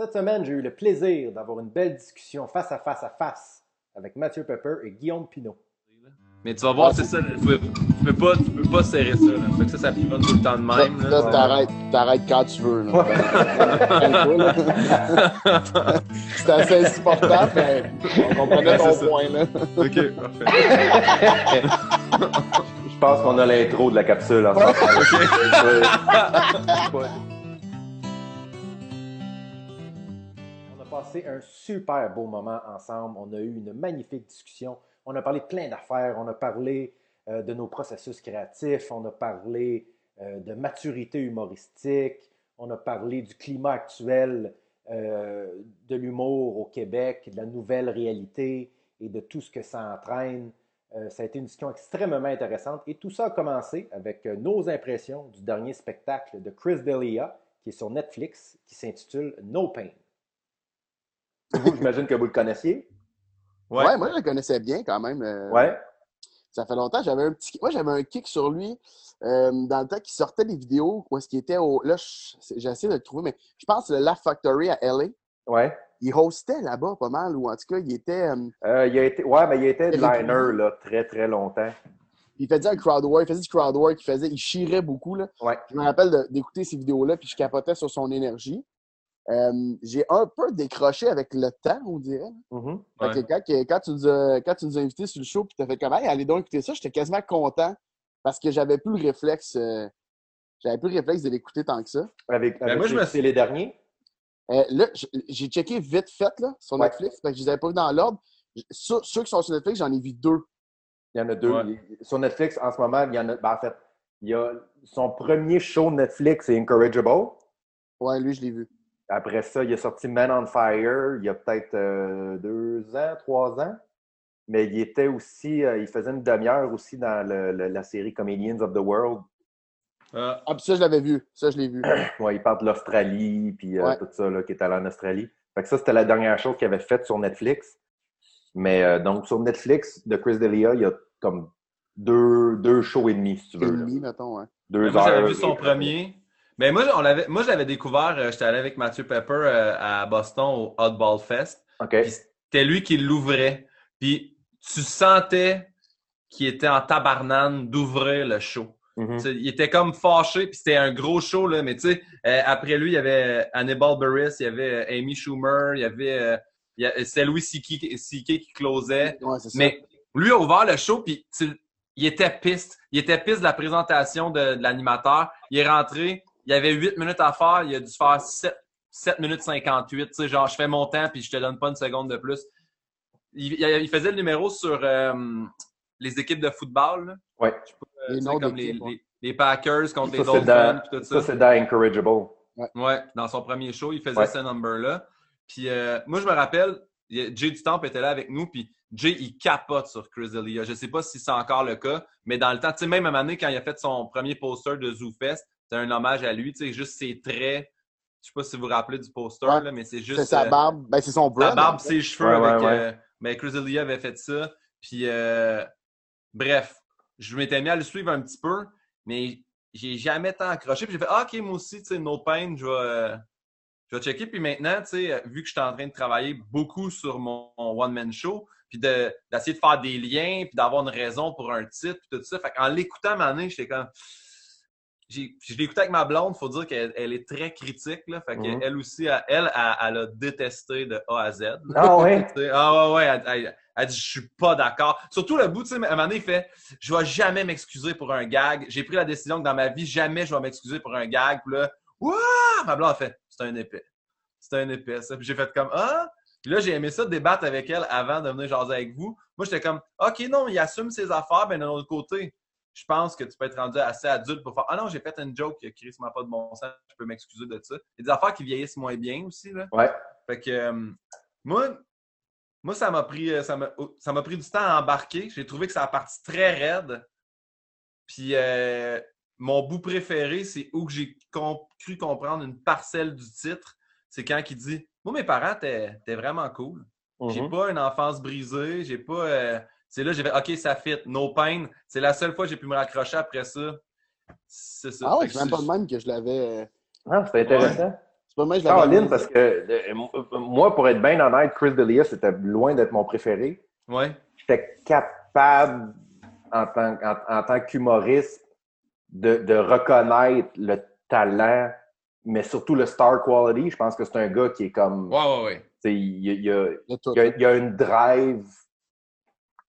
Cette semaine, j'ai eu le plaisir d'avoir une belle discussion face à face à face avec Mathieu Pepper et Guillaume Pinot. Mais tu vas voir, c'est ça. Tu peux, tu peux pas, tu peux pas serrer ça. Là. Fait que ça, ça finit tout le temps de même. Là, Là, t'arrêtes, t'arrêtes quand tu veux. là. C'était assez insupportable, mais on comprenait ton ça. point. Là. ok, parfait. Je pense qu'on a l'intro de la capsule ensemble. Passé un super beau moment ensemble. On a eu une magnifique discussion. On a parlé de plein d'affaires. On a parlé euh, de nos processus créatifs. On a parlé euh, de maturité humoristique. On a parlé du climat actuel euh, de l'humour au Québec, de la nouvelle réalité et de tout ce que ça entraîne. Ça a été une discussion extrêmement intéressante et tout ça a commencé avec nos impressions du dernier spectacle de Chris D'Elia qui est sur Netflix qui s'intitule No Pain. Vous, j'imagine que vous le connaissiez. Ouais. Ouais. moi, je le connaissais bien quand même. euh, Ouais. Ça fait longtemps. J'avais un petit... Moi, j'avais un kick sur lui euh, dans le temps qu'il sortait des vidéos où est-ce qu'il était au. Là, je- j'ai essayé de le trouver, mais je pense que c'est le Laugh Factory à LA. Ouais. Il hostait là-bas pas mal, ou en tout cas, il était. euh, Euh, il a été, ouais, mais il a été Il headliner là, très très longtemps. il faisait un crowd work, il faisait du crowd work, il faisait, il chirait beaucoup. Là. Ouais. Je me rappelle d'écouter ces vidéos-là, puis je capotais sur son énergie. Euh, j'ai un peu décroché avec le temps, on dirait. Mhm. Ouais. que quand, que- quand tu nous as, quand tu nous as invités sur le show, puis tu as fait comme, hey, allez donc écouter ça, j'étais quasiment content parce que j'avais plus le réflexe. euh, j'avais plus le réflexe de l'écouter tant que ça. Avec, avec Ben, moi, je me c'est les derniers? Euh, là, j'ai checké vite fait là, sur Ouais. Netflix, parce que je les avais pas vus dans l'ordre. Ceux, ceux qui sont sur Netflix, j'en ai vu deux. Il y en a deux. Ouais. Sur Netflix, en ce moment, il y en a. ben, en fait, il y a son premier show Netflix, c'est Incorrigible. Ouais, lui, je l'ai vu. Après ça, il a sorti Man on Fire il y a peut-être euh, deux ans, trois ans. Mais il était aussi, euh, il faisait une demi-heure aussi dans le- le- la série Comedians of the World. Euh, Ah, puis ça, je l'avais vu. Ça, je l'ai vu. Ouais, il parle de l'Australie, puis euh, Ouais. tout ça, là, qui est allé en Australie. Fait que ça, c'était la dernière chose qu'il avait faite sur Netflix. Mais euh, donc, sur Netflix de Chris D'Elia, il y a comme deux, deux shows et demi, si tu Et veux. là. demi, mettons. Ouais. Deux moi, j'avais vu son et- premier. Mais moi, on l'avait, moi, je l'avais découvert. euh, J'étais allé avec Mathieu Pepper euh, à Boston au Oddball Fest. OK. Puis c'était lui qui l'ouvrait. Puis tu sentais qu'il était en tabarnane d'ouvrir le show. Mhm. Sais, Il était comme fâché, puis c'était un gros show, là. Mais tu sais, euh, après lui, il y avait Hannibal Burris, il y avait euh, Amy Schumer, il y avait... euh, c'est Louis. C.K. qui closait. Ouais. Mais lui a ouvert le show, puis il était piste. Il était piste de la présentation de, de l'animateur. Il est rentré, il y avait 8 minutes à faire, il a dû faire 7, 7 minutes 58. Tu sais, genre, je fais mon temps, puis je te donne pas une seconde de plus. Il, faisait le numéro sur euh, les équipes de football. là. Ouais. Euh, Les comme les, Packers contre Ça, les Dolphins, tout ça, ça. c'est dans Incorrigible. Ouais, dans son premier show, il faisait Ouais. ce number-là. Puis euh, moi, je me rappelle, Jay Dutamp était là avec nous, puis Jay, il capote sur Chris D'Elia. Je sais pas si c'est encore le cas, mais dans le temps, tu sais, même à un moment donné, quand il a fait son premier poster de ZooFest, c'était un hommage à lui, tu sais, juste ses traits. Je sais pas si vous vous rappelez du poster, Ouais. là, mais c'est juste... C'est sa euh, barbe. Ben, c'est son sa brand. barbe, en fait. ses cheveux Ouais, avec. ouais. euh, mais Chris D'Elia avait fait ça. Puis, euh, bref, je m'étais mis à le suivre un petit peu, mais j'ai jamais tant accroché. Puis j'ai fait, ah, OK, moi aussi, tu sais, No Pain, je vais, euh, je vais checker. Puis maintenant, tu sais, vu que je suis en train de travailler beaucoup sur mon, mon one-man show, puis de- d'essayer de, faire des liens, puis d'avoir une raison pour un titre, puis tout ça. Fait qu'en l'écoutant, à un moment donné, j'étais comme. J'ai- Je l'ai écouté avec ma blonde, faut dire qu'elle elle est très critique. Là, fait Mhm. qu'elle aussi, elle, elle, elle, elle a détesté de A à Z. là. Ah ouais? Ah ouais, ouais, elle, elle- elle dit je suis pas d'accord. Surtout le bout, tu sais, à un moment donné, il fait je vais jamais m'excuser pour un gag. J'ai pris la décision que dans ma vie, jamais je vais m'excuser pour un gag. Puis là, Ouah! ma blonde a fait c'est un épais. C'est un épais, ça. Puis j'ai fait comme ah! Puis là, j'ai aimé ça débattre avec elle avant de venir jaser avec vous. Moi, j'étais comme OK, non, il assume ses affaires, mais d'un autre côté, je pense que tu peux être rendu assez adulte pour faire Ah non, j'ai fait une joke qui a créé pas de bon sens, je peux m'excuser de ça. Il y a des affaires qui vieillissent moins bien aussi. Là. Ouais. Fait que euh, moi, moi, ça m'a pris, euh, ça m'a, ça m'a pris du temps à embarquer. J'ai trouvé que ça a parti très raide. Puis euh, mon bout préféré, c'est où que j'ai com- cru comprendre une parcelle du titre. C'est quand il dit Moi, mes parents, t'es, vraiment cool. J'ai Mhm. pas une enfance brisée. J'ai pas. euh, C'est là, j'ai fait OK, ça fit. No pain. C'est la seule fois que j'ai pu me raccrocher après ça. C'est ça. Ah ouais, c'est que même pas de même que je l'avais. euh, Ah, c'est intéressant. C'est Moi, je l'avais Caroline, parce que euh, moi, pour être bien honnête, Chris D'Elia, c'était loin d'être mon préféré. Ouais. J'étais capable, en tant, en, en tant qu'humoriste, de, de reconnaître le talent, mais surtout le star quality. Je pense que c'est un gars qui est comme. Ouais, ouais, ouais. y a, y a- il y a une drive.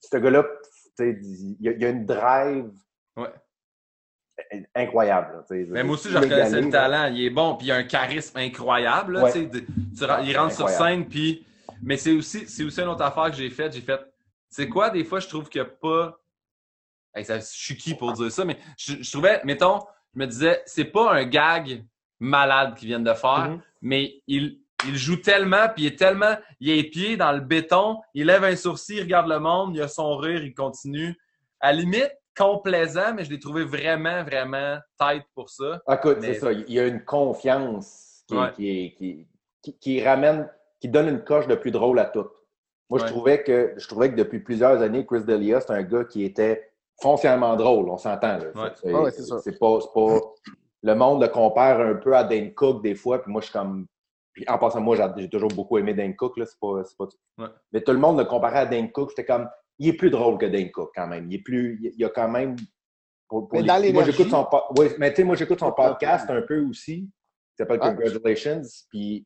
Ce gars-là, tu sais, il y a, il y a une drive Ouais. incroyable. là, tu sais. Mais moi aussi, je reconnaissais le talent. Il est bon, puis il a un charisme incroyable. là, Ouais. de- tu il rentre sur scène, puis. Mais c'est aussi, c'est aussi une autre affaire que j'ai faite. J'ai fait. C'est quoi, des fois, je trouve qu'il n'y a pas. Hey, ça, je suis qui pour dire ça, mais je, je trouvais, mettons, je me disais, c'est pas un gag malade qu'ils viennent de faire, Mhm. mais il, il joue tellement, puis il est tellement. Il a les pieds dans le béton, il lève un sourcil, il regarde le monde, il a son rire, il continue. À la limite, complaisant, mais je l'ai trouvé vraiment, vraiment tight pour ça. Écoute, Mais- c'est ça. Il y a une confiance qui, Ouais. qui, est- qui, qui- qui ramène, qui donne une coche de plus drôle à tout. Moi, je trouvais que je trouvais que depuis plusieurs années, Chris D'Elia, c'est un gars qui était foncièrement drôle. On s'entend. là. Ouais. C'est- Ouais, ouais, c'est ça. c'est pas, c'est pas. Le monde le compare un peu à Dane Cook des fois, puis moi, je suis comme. Puis en passant, moi, j'ai toujours beaucoup aimé Dane Cook, là. C'est pas, c'est pas... Ouais. Mais tout le monde le comparait à Dane Cook. J'étais comme. Il est plus drôle que Dane Cook, quand même. Il est plus. Il y a quand même. pour- pour Mais les- dans moi, j'écoute son, po- ouais, mais tu sais, moi, j'écoute son podcast un peu aussi, qui s'appelle Ah. Congratulations. Puis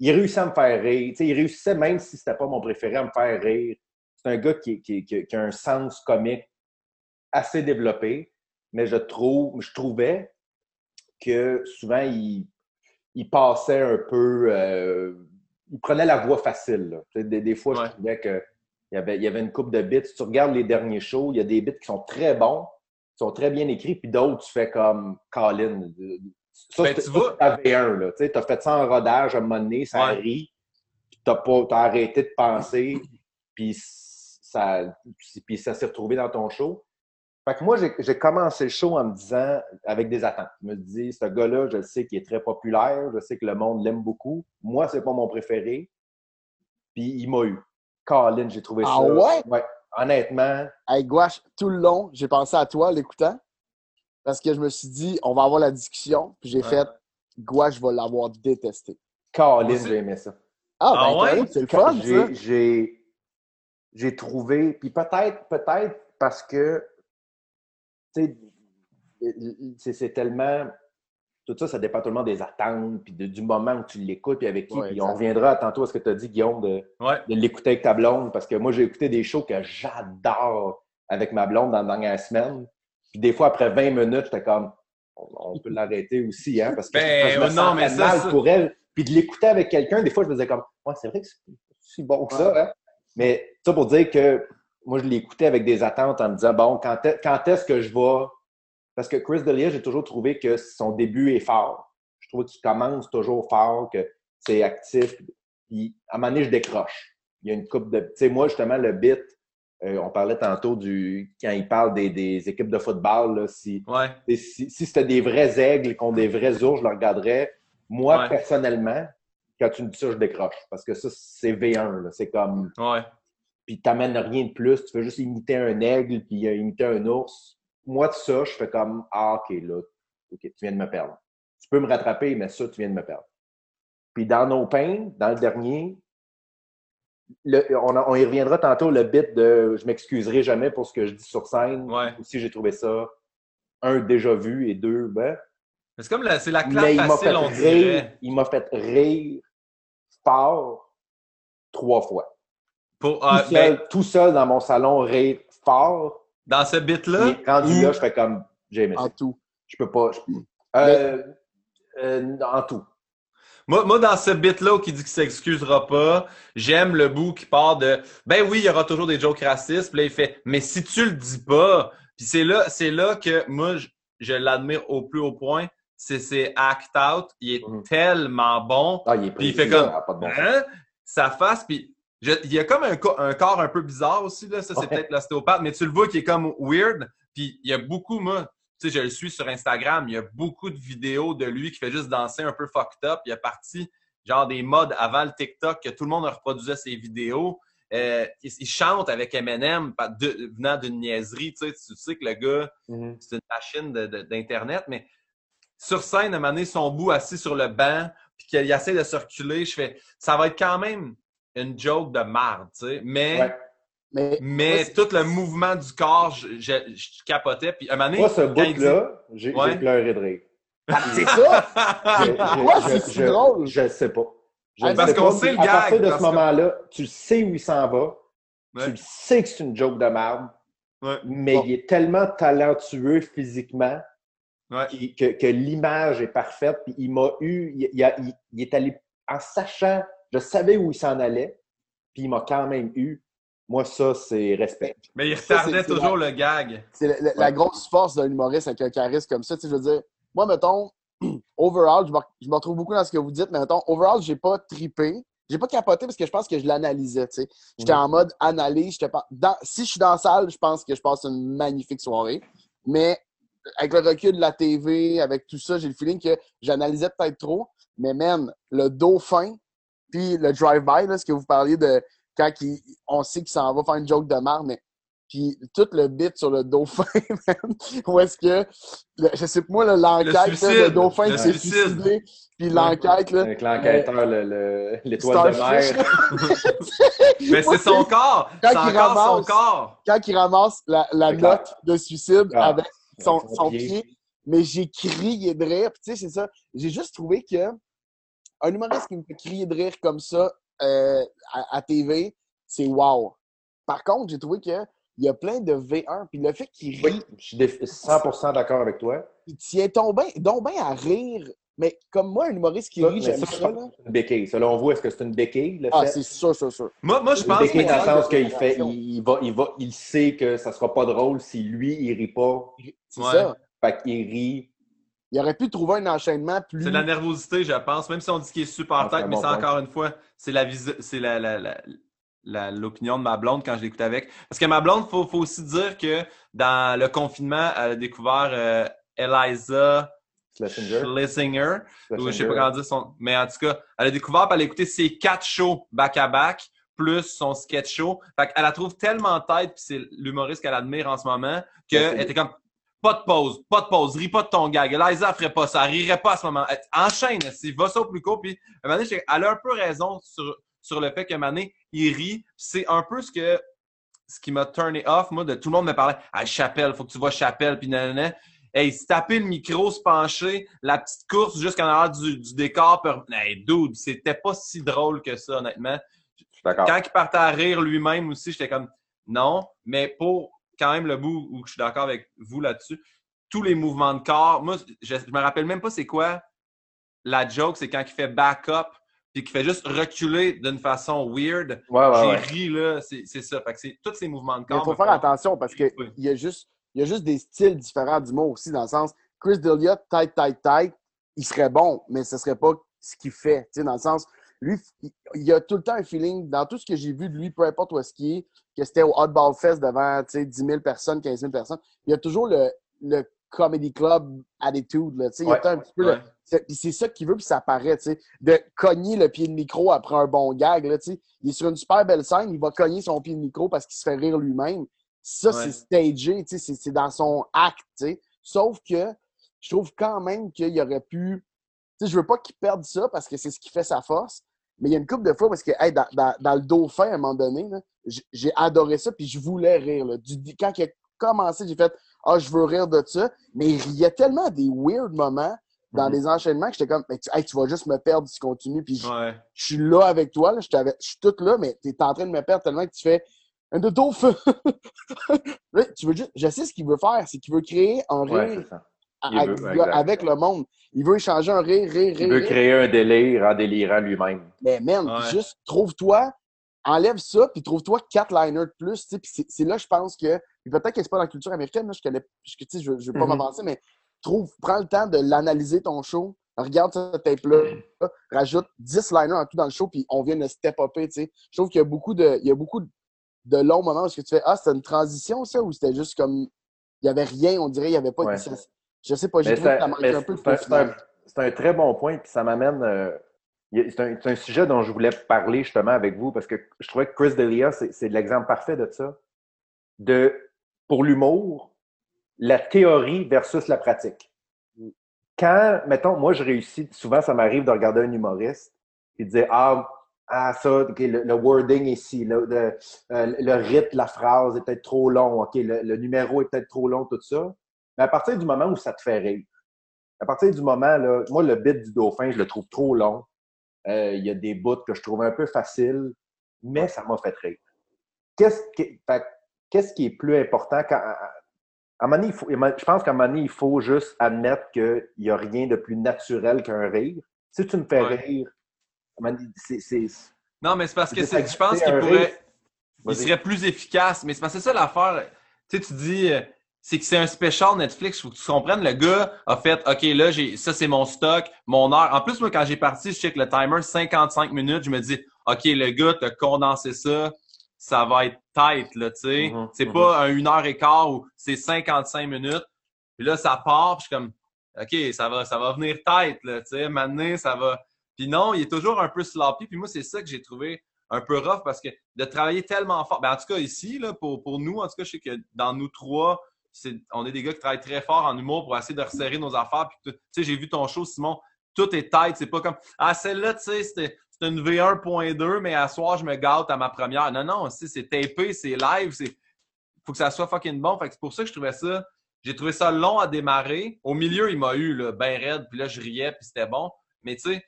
il réussit à me faire rire. Tu sais, il réussissait, même si c'était pas mon préféré, à me faire rire. C'est un gars qui, qui- qui- qui a un sens comique assez développé, mais je trouve, je trouvais que souvent il, il passait un peu, euh, il prenait la voie facile. là. Des, des fois, Ouais. je trouvais que il y avait, il y avait une coupe de bits. Si tu regardes les derniers shows, il y a des bits qui sont très bons, qui sont très bien écrits, puis d'autres, tu fais comme Colin. Ça, Ben, c'est tu vois- AV1. là. Tu as fait ça en rodage à un moment donné, ça Ouais. rit, puis tu as, arrêté de penser, puis ça, puis ça s'est retrouvé dans ton show. Fait que moi, j'ai- commencé le show en me disant, avec des attentes. Je me dis, ce gars-là, je sais qu'il est très populaire, je sais que le monde l'aime beaucoup. Moi, c'est pas mon préféré. Puis il m'a eu. Colin, j'ai trouvé Ah ça. ouais? Honnêtement, Hey, Gouache, tout le long, j'ai pensé à toi, l'écoutant, parce que je me suis dit, on va avoir la discussion, puis j'ai Ouais. fait, Gouache va l'avoir détesté. Colin, j'ai aimé ça. Ah, Ah ben, ouais? correct, c'est le fun. J'ai- trouvé, puis peut-être peut-être parce que, c'est- c'est tellement, tout ça, ça dépend tellement des attentes, puis de- du moment où tu l'écoutes, puis avec qui. Ouais, puis on reviendra tantôt à ce que tu as dit, Guillaume, de, Ouais. de l'écouter avec ta blonde, parce que moi, j'ai écouté des shows que j'adore avec ma blonde dans la dernière semaine. Puis des fois, après 20 minutes, j'étais comme, on, on peut l'arrêter aussi, hein, parce que Ben, je me oh non, mais sentais ça, mal ça- pour elle. Puis de l'écouter avec quelqu'un, des fois, je me disais comme, ouais, c'est vrai que c'est si bon que ça, hein. Mais ça pour dire que moi, je l'écoutais avec des attentes en me disant, bon, quand est, quand est-ce que je vais? Parce que Chris D'Elia, j'ai toujours trouvé que son début est fort. Je trouve qu'il commence toujours fort, que c'est actif. Puis à un moment donné, je décroche. Il y a une coupe de. Tu sais, moi, justement, le bit, euh, on parlait tantôt du. Quand il parle des, des équipes de football, là, si, Ouais. si, si c'était des vrais aigles contre des vrais ours, je le regarderais. Moi, Ouais. personnellement, quand tu me dis ça, je décroche. Parce que ça, c'est V1. là. C'est comme. Ouais. Puis t'amènes rien de plus. Tu fais juste imiter un aigle puis euh, imiter un ours. Moi, de ça, je fais comme Ah, OK, là, OK, tu viens de me perdre. Tu peux me rattraper, mais ça, tu viens de me perdre. Puis dans nos pains, dans le dernier, le- on, y reviendra tantôt, le bit de je m'excuserai jamais pour ce que je dis sur scène. Ouais. Aussi, j'ai trouvé ça, un, déjà vu, et deux, ben, Mais C'est comme la, c'est la fait facile, on rire, dirait. il m'a fait rire fort trois fois. Pour, Tout, ah, seul, ben, tout seul dans mon salon, rire fort. dans ce bit-là, Et rendu ou- là, je fais comme j'ai aimé ça. En tout. Je peux pas. je- Euh, euh, en tout. Moi, moi, dans ce bit-là qui dit qu'il s'excusera pas, j'aime le bout qui part de Ben oui, il y aura toujours des jokes racistes. Puis là, il fait Mais si tu le dis pas, puis c'est là, c'est là que moi, je, je l'admire au plus haut point. C'est ses act out. Il est Mhm. tellement bon. Ah, il est Puis il fait comme ça a pas de bon. Hein? Sa face, puis je- il y a comme un, co- un corps un peu bizarre aussi, là. Ça, c'est Ouais. peut-être l'ostéopathe, mais tu le vois qui est comme weird. Puis il y a beaucoup, moi, tu sais, je le suis sur Instagram, il y a beaucoup de vidéos de lui qui fait juste danser un peu fucked up. Il a parti, genre, des modes avant le TikTok que tout le monde reproduisait ses vidéos. Euh, il, il chante avec Eminem de- venant d'une niaiserie, tu sais, tu sais que le gars, Mhm. c'est une machine d'Internet, mais sur scène, à un moment donné, son bout assis sur le banc, puis qu'il essaie de circuler, je fais, ça va être quand même une joke de merde, tu sais. Mais, Ouais. Mais, mais moi, c'est- tout le mouvement du corps, je, je- je capotais. Puis à un moment donné, Moi, ce dit- bout-là, j'ai Ouais. pleuré de rire. c'est ça! Pourquoi c'est si drôle? Je ne sais pas. Je Ah, le parce sais qu'on pas. sait le À gag, partir de ce que- moment-là, tu sais où il s'en va. Ouais. Tu le sais que c'est une joke de merde, Ouais. mais Bon. il est tellement talentueux physiquement Ouais. que, que l'image est parfaite. Puis il m'a eu, il, il a- il- il est allé en sachant, je savais où il s'en allait, puis il m'a quand même eu. Moi, ça, c'est respect. Mais il retardait toujours le gag. C'est la, la- la grosse force d'un humoriste avec un charisme comme ça. Tu sais, je veux dire, moi, mettons, overall, je me, je me retrouve beaucoup dans ce que vous dites, mais mettons, overall, j'ai pas tripé. J'ai pas capoté parce que je pense que je l'analysais, tu sais. J'étais en mode analyse. pas- dans- si je suis dans la salle, je pense que je passe une magnifique soirée. Mais avec le recul de la TV, avec tout ça, j'ai le feeling que j'analysais peut-être trop. Mais man, le dauphin, puis le drive-by, là, ce que vous parliez de quand il- on sait qu'il s'en va faire une joke de marre, mais puis tout le bit sur le dauphin, man, où est-ce que, le- je sais pas moi, là, l'enquête, le, suicide, dauphin le qui s'est suicidé, puis l'enquête, là, Avec l'enquêteur, le- le- l'étoile de mer. Mais c'est son corps. Quand C'est il encore son ramasse- corps. quand il ramasse la, la note de suicide Ah, avec son, avec son son pied. pied. mais j'ai crié de rire. Puis, tu sais, c'est ça. J'ai juste trouvé que un humoriste qui me fait crier de rire comme ça euh, à, à TV, c'est wow. Par contre, j'ai trouvé qu'il y a plein de V1, puis le fait qu'il rit, Oui, je suis déf- 100% d'accord avec toi. il tient donc bien donc ben à rire. Mais comme moi, un humoriste qui Ça, rit, j'aime ça, ça. que c'est une béquille. Selon vous, est-ce que c'est une béquille, le Ah, fait? c'est sûr, sûr, sûr. Moi, moi je Une pense béquille dans le que. sens que- qu'il fait, il, il va, il va, il sait que ça sera pas drôle si lui, il rit pas. C'est Ouais. ça. Fait qu'il rit. Il aurait pu trouver un enchaînement plus. C'est de la nervosité, je pense. Même si on dit qu'il est super Ah, tête, mais c'est point. encore une fois, c'est la c'est la, la, la- la- l'opinion de ma blonde quand je l'écoute avec. Parce que ma blonde, faut, faut aussi dire que dans le confinement, elle a découvert euh, Eliza Schlesinger. Schlesinger. ou je sais pas comment dire son. Mais en tout cas, elle a découvert, puis elle a écouté ses quatre shows back-à-back, plus son sketch show. Fait qu'elle la trouve tellement tête, puis c'est l'humoriste qu'elle admire en ce moment, Ouais, qu'elle était comme pas de pause, pas de pause, ris pas de ton gag. Eliza, elle ferait pas ça, elle rirait pas à ce moment. Elle- enchaîne, s'il va ça au plus court, puis j'ai- elle a un peu raison sur, sur le fait moment donné, il rit. C'est un peu ce que ce qui m'a turné off, moi, de tout le monde me parlait Ah, Chapelle, faut que tu vois Chapelle, puis nanana. Hey, se taper le micro, se pencher, la petite course jusqu'en arrière du, du décor. per- Hey, dude, c'était pas si drôle que ça, honnêtement. Quand il partait à rire lui-même aussi, j'étais comme non. Mais pour quand même le bout où je suis d'accord avec vous là-dessus, tous les mouvements de corps, moi, je, je me rappelle même pas c'est quoi la joke, c'est quand il fait back-up puis qu'il fait juste reculer d'une façon weird. Ouais, ouais, J'ai ouais. ri, là. C'est ça. Fait que tous ces mouvements de corps. il faut faire font- attention parce qu'il Oui. y, a juste- il y a juste des styles différents d'humour aussi, dans le sens Chris Delia, tight, tight, tight, il serait bon, mais ce serait pas ce qu'il fait. Tu sais, dans le sens, lui, il- y a tout le temps un feeling, dans tout ce que j'ai vu de lui, peu importe où est-ce qu'il est, que c'était au Hotball Fest devant tu sais, 10 000 personnes, 15 000 personnes, il y a toujours le, le comedy club attitude. Là, il y a un petit peu le- Ouais. c'est puis c'est ça qu'il veut, puis ça paraît, tu sais, de cogner le pied de micro après un bon gag, là, tu sais. Il est sur une super belle scène, il va cogner son pied de micro parce qu'il se fait rire lui-même. Ça, Ouais. c'est stagé, tu sais, c'est- c'est dans son acte, tu sais. Sauf que je trouve quand même qu'il aurait pu... Tu sais, je veux pas qu'il perde ça parce que c'est ce qui fait sa force, mais il y a une couple de fois parce que, hey, dans, dans- dans le Dauphin, à un moment donné, j'ai adoré ça, puis je voulais rire, là. Du- quand il a commencé, j'ai fait « Ah, je veux rire de ça », mais il riait tellement à des weird moments dans Mhm. les enchaînements que j'étais comme, Mais tu, hey, tu vas juste me perdre si tu continues. Puis je, Ouais. je suis là avec toi, là, je, je suis toute là, mais tu es en train de me perdre tellement que tu fais un de. Là, tu veux juste, je sais ce qu'il veut faire, c'est qu'il veut créer un rire Il veut, avec le monde. Il veut échanger un rire, rire, Il rire. veut rire. créer un délire en délirant lui-même. Mais man, Ouais. juste trouve-toi, enlève ça, puis trouve-toi quatre liners de plus. c'est- là, je pense que. Puis peut-être que c'est pas dans la culture américaine, là, je connais. Je, tu sais, je, je veux pas Mhm. m'avancer, mais trouve, prends le temps de l'analyser ton show. Regarde ce tape-là, rajoute 10 liners en tout dans le show, puis on vient de step-upper. Je trouve qu'il y a beaucoup de. Il y a beaucoup de longs moments où ce que tu fais Ah, c'était une transition, ça, ou c'était juste comme. Il n'y avait rien, on dirait, il n'y avait pas Ouais. de. Je sais pas, j'ai trouvé que ça mais un peu de c'est un- très bon point, puis ça m'amène. euh, c'est un, un sujet dont je voulais parler justement avec vous parce que je trouvais que Chris D'Elia, c'est l'exemple parfait de ça. De, pour l'humour, la théorie versus la pratique. quand, mettons, moi, je réussis, souvent, ça m'arrive de regarder un humoriste et de dire, ah, ah ça, le, wording ici, le, le, euh, le, rythme, la phrase est peut-être trop long, OK, le, numéro est peut-être trop long, tout ça. Mais à partir du moment où ça te fait rire, à partir du moment, là, moi, le bit du dauphin, je le trouve trop long. Euh, il y a des bouts que je trouve un peu faciles, mais ça m'a fait rire. Qu'est-ce qui, est plus important quand, à un il faut, je pense qu'à un moment donné, il faut juste admettre qu'il n'y a rien de plus naturel qu'un rire. Si tu me fais rire, c'est. Non, mais c'est parce que je pense qu'il pourrait. Il serait plus efficace. Mais c'est ça l'affaire. Tu sais, tu dis. C'est que c'est un special Netflix. Il faut que tu comprennes. Le gars a fait OK, là, j'ai ça, c'est mon stock, mon heure. En plus, moi, quand j'ai parti, je check le timer 55 minutes. Je me dis OK, le gars t'a condensé ça ça va être tight, là, tu sais. Mm-hmm. c'est mm-hmm. pas un une heure et quart ou c'est 55 minutes. Puis là, ça part, puis je suis comme, OK, ça va, ça va venir tight, là, tu sais. Maintenant, ça va. Puis non, il est toujours un peu sloppy. Puis moi, c'est ça que j'ai trouvé un peu rough parce que de travailler tellement fort. Ben, en tout cas, ici, là, pour, pour nous, en tout cas, je sais que dans nous trois, on est des gars qui travaillent très fort en humour pour essayer de resserrer nos affaires. Puis, tu sais, j'ai vu ton show, Simon, tout est tight. C'est pas comme, ah, celle-là, tu sais, c'était une V1.2, mais à soir, je me gâte à ma première. Non, non, c'est tapé, c'est live, c'est faut que ça soit fucking bon. C'est pour ça que je trouvais ça. J'ai trouvé ça long à démarrer. Au milieu, il m'a eu là, ben raide, puis là, je riais, puis c'était bon. Mais tu sais,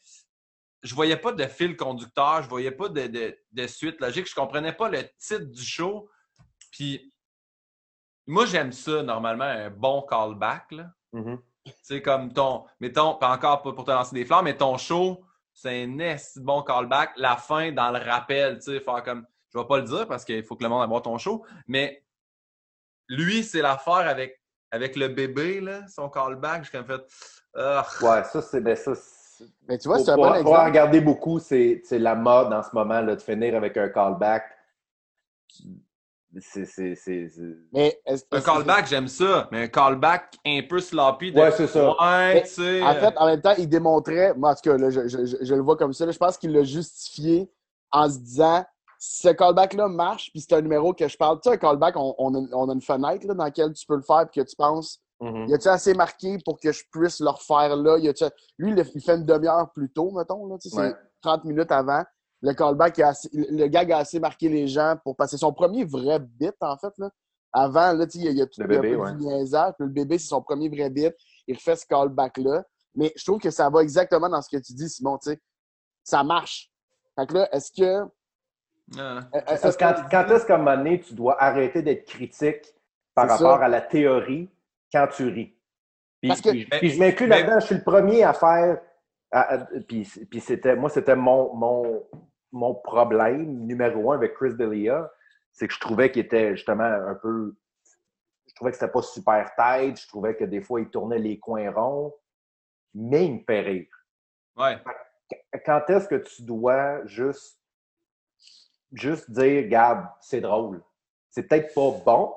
je voyais pas de fil conducteur, je voyais pas de, de, suite logique, je comprenais pas le titre du show. Puis moi, j'aime ça, normalement, un bon callback. Là. Tu sais, comme ton, mettons, pas encore pour te lancer des fleurs, mais ton show, c'est un bon callback. La fin dans le rappel, tu sais, faire comme. Je vais pas le dire parce qu'il faut que le monde ait ton show, mais lui, c'est l'affaire avec, avec le bébé, là, son callback. J'ai comme fait. Ouais, ça, c'est. Ben, ça, mais tu vois, c'est un bon exemple. regarder beaucoup, c'est la mode en ce moment là, de finir avec un callback. C'est. Mais un callback, j'aime ça, mais un callback un peu sloppy. Ouais, c'est ça. Ouais. En fait, en même temps, il démontrait, moi, en tout cas, là, je, je, je, le vois comme ça, là, je pense qu'il l'a justifié en se disant ce callback-là marche, puis c'est un numéro que je parle. Tu sais, un callback, on, on, a, on a, une fenêtre là, dans laquelle tu peux le faire, puis que tu penses, mm-hmm. y a-tu assez marqué pour que je puisse le refaire là? Y a Lui, il fait une demi-heure plus tôt, mettons, là, tu sais, c'est 30 minutes avant le callback, le gag a assez marqué les gens pour passer son premier vrai bit, en fait. Là. Avant, là, il y a tout le bébé, ouais. le bébé, c'est son premier vrai bit. Il refait ce callback-là. Mais je trouve que ça va exactement dans ce que tu dis, Simon. sais Ça marche. Fait que là, est-ce que. Ah. quand, est-ce qu'à un moment donné, tu dois arrêter d'être critique par rapport à la théorie quand tu ris? Puis, puis, je m'inclus là-dedans, je suis le premier à faire. puis, puis c'était, moi, c'était mon, mon, mon problème numéro un avec Chris D'Elia, c'est que je trouvais qu'il était justement un peu. Je trouvais que c'était pas super tête. Je trouvais que des fois, il tournait les coins ronds. Mais il me fait rire. Ouais. Quand est-ce que tu dois juste, juste dire, regarde, c'est drôle? C'est peut-être pas bon.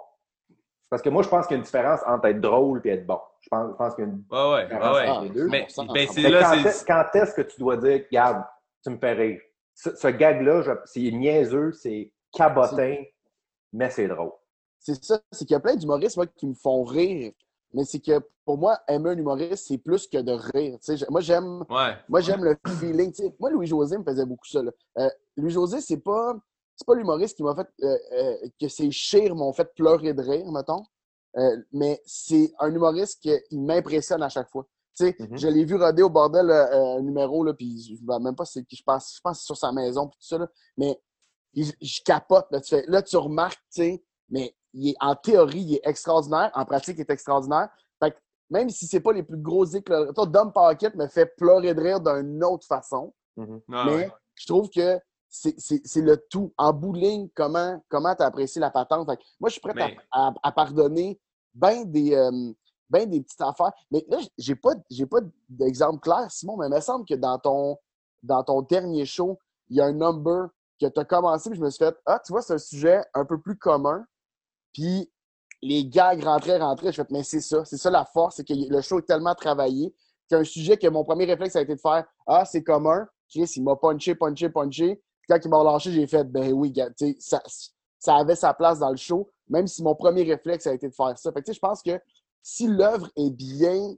Parce que moi, je pense qu'il y a une différence entre être drôle et être bon. Je pense, je pense qu'il y a une ouais, différence ouais, entre les deux. Mais, mais, là, quand est-ce que tu dois dire, regarde, tu me fais rire? Ce, gag-là, c'est niaiseux, c'est cabotin, mais c'est drôle. C'est ça, c'est qu'il y a plein d'humoristes qui me font rire. Mais c'est que pour moi, aimer un humoriste, c'est plus que de rire. moi, j'aime moi j'aime le feeling. moi, Louis-José me faisait beaucoup ça. Euh, Louis-José, c'est pas, pas l'humoriste qui m'a fait euh, euh, que ses chires m'ont fait pleurer de rire, mettons. mais c'est un humoriste qui m'impressionne à chaque fois. Tu sais, mm-hmm. je l'ai vu roder au bordel euh, un numéro, là, puis je ne même pas c'est je pense, je pense sur sa maison, puis tout ça, là, mais je capote. Là, tu, fais, là, tu remarques, tu sais, mais il est, en théorie, il est extraordinaire, en pratique, il est extraordinaire. Fait que, même si c'est pas les plus gros éclats, toi, Dom Pocket me fait pleurer de rire d'une autre façon. Mm-hmm. Ah mais je trouve que c'est le tout. En bout comment comment tu as apprécié la patente? Fait que, moi, je suis prêt à, à, pardonner bien des, euh, bien des petites affaires. Mais là, j'ai pas, j'ai pas d'exemple clair, Simon, mais il me semble que dans ton, dans ton dernier show, il y a un number que tu as commencé, puis je me suis fait Ah, tu vois, c'est un sujet un peu plus commun. Puis les gags rentraient, rentraient. Je fais Mais c'est ça, c'est ça la force, c'est que le show est tellement travaillé qu'un sujet que mon premier réflexe a été de faire Ah, c'est commun. Chris, il m'a punché, punché, punché. Puis quand il m'a relâché, j'ai fait Ben oui, ça, ça avait sa place dans le show, même si mon premier réflexe a été de faire ça. Fait que, je pense que si l'œuvre est bien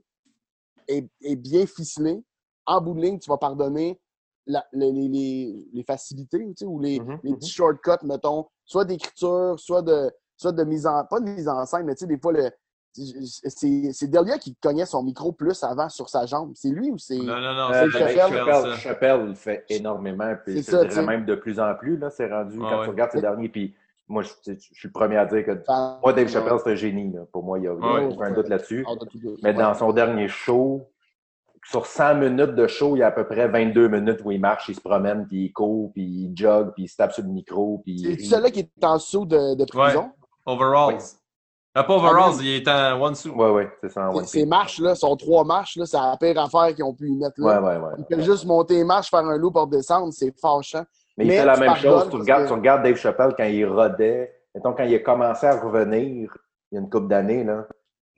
est, est bien ficelé, en bout de ligne, tu vas pardonner la- les, les- les- les facilités tu sais, ou les, Mhm, les mhm. petits shortcuts, mettons, soit d'écriture, soit de, soit de mise en. Pas de mise en scène, mais tu sais, des fois, le. C'est c'est Delia qui cognait son micro plus avant sur sa jambe. C'est lui ou c'est. Non, non, non, Euh, c'est Chappelle, Chappelle, le fait énormément. Puis C'est ça, même de plus en plus. Là, c'est rendu, quand ouais. tu regardes ces derniers, puis moi, je, suis le premier à dire que moi, Dave Chappelle, c'est un génie. là. Pour moi, il n'y a, il y a Ouais. aucun doute là-dessus. Mais Ouais. dans son dernier show, sur 100 minutes de show, il y a à peu près 22 minutes où il marche, il se promène, puis il court, puis il jogue, puis il se tape sur le micro. Puis C'est il- celui-là qui est en dessous de, de prison? Overalls. Oui. Ah, pas overalls, Ah, oui. il est en one suit. Ouais, ouais, c'est ça. en Ces- one Ces piece. marches, là, sont trois marches, là, c'est la pire affaire qu'ils ont pu y mettre Ouais, là. ouais, ouais. Ils peuvent juste monter les marches, faire un loup pour descendre, c'est fâchant. Mais il fait la même chose. Tu regardes, que- tu regardes Dave Chappelle quand il rodait. Mettons, quand il a commencé à revenir, il y a une couple d'années, là,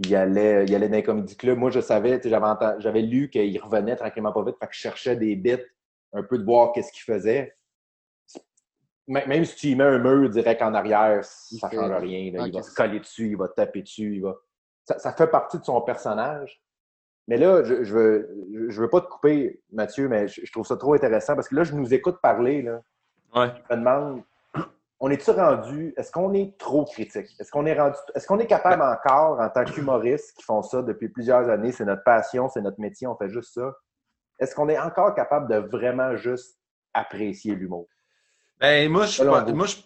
puis il allait, il allait dans les comédie club. Moi, je savais, tu sais, j'avais, lu qu'il revenait tranquillement pas vite, fait que je cherchais des bits, un peu de voir qu'est-ce qu'il faisait. Même si tu y mets un mur direct en arrière, ça fait- change rien. là. Il Ok, va se coller dessus, il va taper dessus, il va. Ça, ça fait partie de son personnage. Mais là, je, je veux, je veux pas te couper, Mathieu, mais je, je trouve ça trop intéressant parce que là, je nous écoute parler, là Ouais. je me demande, on est-tu rendu, est-ce qu'on est trop critique? Est-ce qu'on est rendu, est-ce qu'on est capable encore, en tant qu'humoriste qui font ça depuis plusieurs années, c'est notre passion, c'est notre métier, on fait juste ça. Est-ce qu'on est encore capable de vraiment juste apprécier l'humour? Ben, moi, je, moi, je,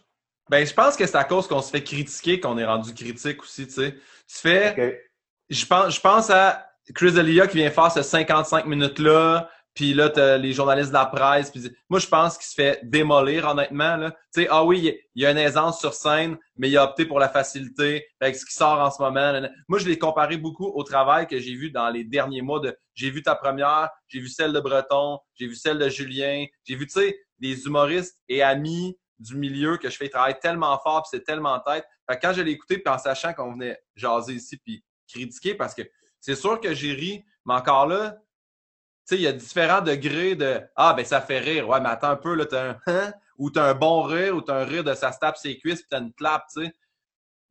ben, je pense que c'est à cause qu'on se fait critiquer qu'on est rendu critique aussi, tu sais. Tu fais, je pense, je pense à Chris D'Elia qui vient faire ce 55 minutes-là, puis là, t'as les journalistes de la presse. Puis moi, je pense qu'il se fait démolir, honnêtement. Là. Tu sais, ah oui, il- y a une aisance sur scène, mais il a opté pour la facilité avec ce qui sort en ce moment. Moi, je l'ai comparé beaucoup au travail que j'ai vu dans les derniers mois. de J'ai vu ta première, j'ai vu celle de Breton, j'ai vu celle de Julien, j'ai vu, tu sais, des humoristes et amis du milieu que je fais travailler tellement fort, puis c'est tellement en tête. Fait que quand je l'ai écouté, puis en sachant qu'on venait jaser ici, puis critiquer, parce que c'est sûr que j'ai ri, mais encore là, tu sais, il y a différents degrés de Ah, ben ça fait rire. Ouais, mais attends un peu, là, t'as un hein, ou t'as un bon rire, ou t'as un rire de ça se tape ses cuisses, puis t'as une clap, tu sais.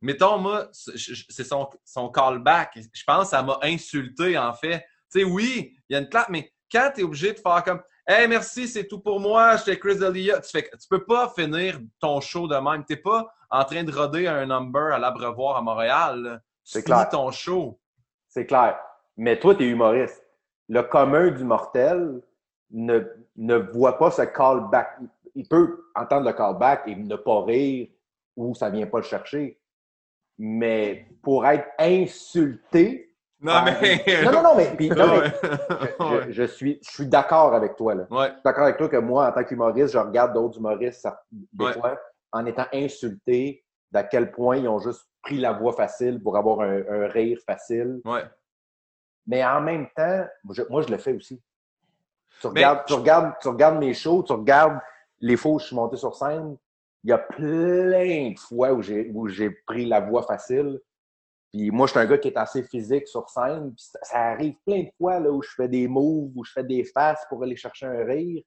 Mettons, moi, c'est son, son callback. Je pense que ça m'a insulté, en fait. Tu sais, oui, il y a une clap, mais quand t'es obligé de faire comme Hey, merci, c'est tout pour moi, j'étais Chris D'Elia, tu fais tu peux pas finir ton show de même. T'es pas en train de roder un number à l'Abreuvoir à Montréal. là. Tu C'est finis clair. ton show. C'est clair. Mais toi, tu es humoriste. Le commun du mortel ne, ne voit pas ce callback. Il peut entendre le callback et ne pas rire ou ça vient pas le chercher. Mais pour être insulté. Non, mais. Non, non, non, mais, non, je, je- je suis, je suis d'accord avec toi. Là. Ouais. Je suis d'accord avec toi que moi, en tant qu'humoriste, je regarde d'autres humoristes des Ouais. fois en étant insulté d'à quel point ils ont juste pris la voie facile pour avoir un, un rire facile. Ouais. Mais en même temps, je- moi, je le fais aussi. Tu Mais- regardes, tu, regardes, tu regardes mes shows, tu regardes les fois où je suis monté sur scène, il y a plein de fois où j'ai, où j'ai pris la voie facile. Puis moi, je suis un gars qui est assez physique sur scène. Puis ça, ça arrive plein de fois là, où je fais des moves, où je fais des faces pour aller chercher un rire.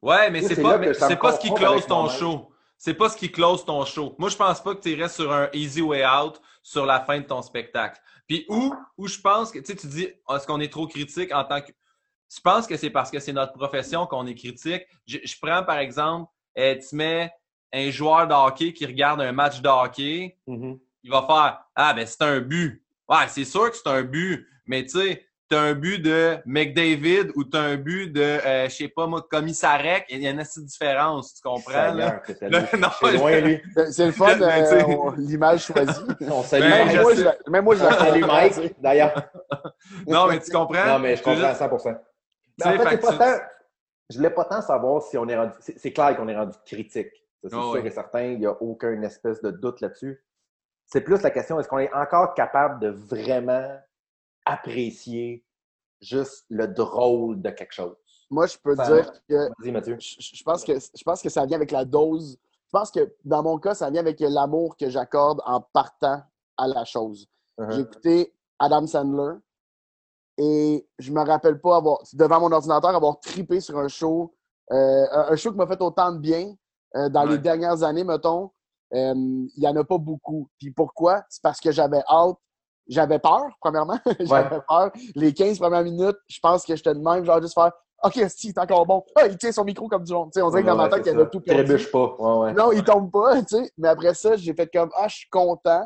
Ouais, mais c'est pas, mais c'est pas ce qui close ton show. C'est pas ce qui close ton show. Moi, je pense pas que tu irais sur un easy way out sur la fin de ton spectacle. Puis où, où je pense que, tu sais, tu dis, est-ce qu'on est trop critique en tant que. Je pense que c'est parce que c'est notre profession qu'on est critique. Je, je prends, par exemple, euh, tu mets un joueur de hockey qui regarde un match de hockey, il va faire Ah, ben c'est un but. Ouais, c'est sûr que c'est un but, mais tu sais, t'as un but de McDavid ou t'as un but de, euh, je sais pas moi, Commissarek, il y a une assez différence, tu comprends? Là? C'est le fun, tu euh, on- l'image choisie. On salue Ben, Même moi, je la- même moi, je la salue Mike, tu d'ailleurs. Non, mais tu comprends? Non, mais je comprends à veux 100 dire, Mais en Tu fait, fait pas tu- tant- je voulais pas tant savoir si on est rendu. C'est c'est clair qu'on est rendu critique. Ça, C'est Ah sûr oui. et certain. Il n'y a aucune espèce de doute là-dessus. C'est plus la question est-ce qu'on est encore capable de vraiment apprécier juste le drôle de quelque chose? Moi, je peux dire que Mathieu. je, je pense que je pense que ça vient avec la dose. Je pense que dans mon cas, ça vient avec l'amour que j'accorde en partant à la chose. Uh-huh. J'ai écouté Adam Sandler et je me rappelle pas avoir, devant mon ordinateur, avoir tripé sur un show, euh, un show qui m'a fait autant de bien euh, dans Ouais. les dernières années, mettons. Euh, Il y en a pas beaucoup. Puis pourquoi? C'est parce que j'avais hâte j'avais peur, premièrement. j'avais peur. Les 15 premières minutes, je pense que j'étais de même, genre juste faire OK, si, il est encore bon. Ah, il tient son micro comme du monde. on dirait que dans ma tête, il y avait tout perdu. Trébuche pas. non, il tombe pas. sais. Mais après ça, j'ai fait comme Ah, je suis content.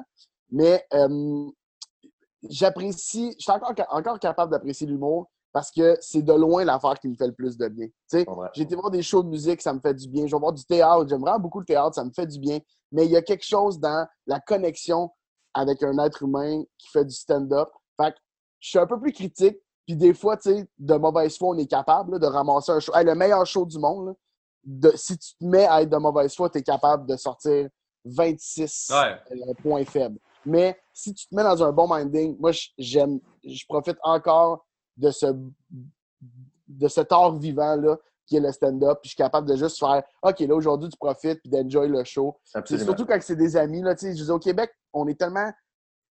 Mais euh, j'apprécie, je suis encore, encore capable d'apprécier l'humour parce que c'est de loin l'affaire qui me fait le plus de bien. J'ai été voir des shows de musique, ça me fait du bien. Je vais voir du théâtre, j'aime vraiment beaucoup le théâtre, ça me fait du bien. Mais il y a quelque chose dans la connexion avec un être humain qui fait du stand-up. Fait que je suis un peu plus critique. Puis des fois, tu sais, de mauvaise foi, on est capable de ramasser un show. le meilleur show du monde, de, si tu te mets à être de mauvaise foi, tu es capable de sortir 26 euh, points faibles. Mais si tu te mets dans un bon minding, moi, j'aime, je profite encore de ce, de cet art vivant-là qui est le stand-up. Puis je suis capable de juste faire OK, là, aujourd'hui, tu profites puis d'enjoy le show. Surtout quand c'est des amis. Là, je dis, au Québec, on est tellement.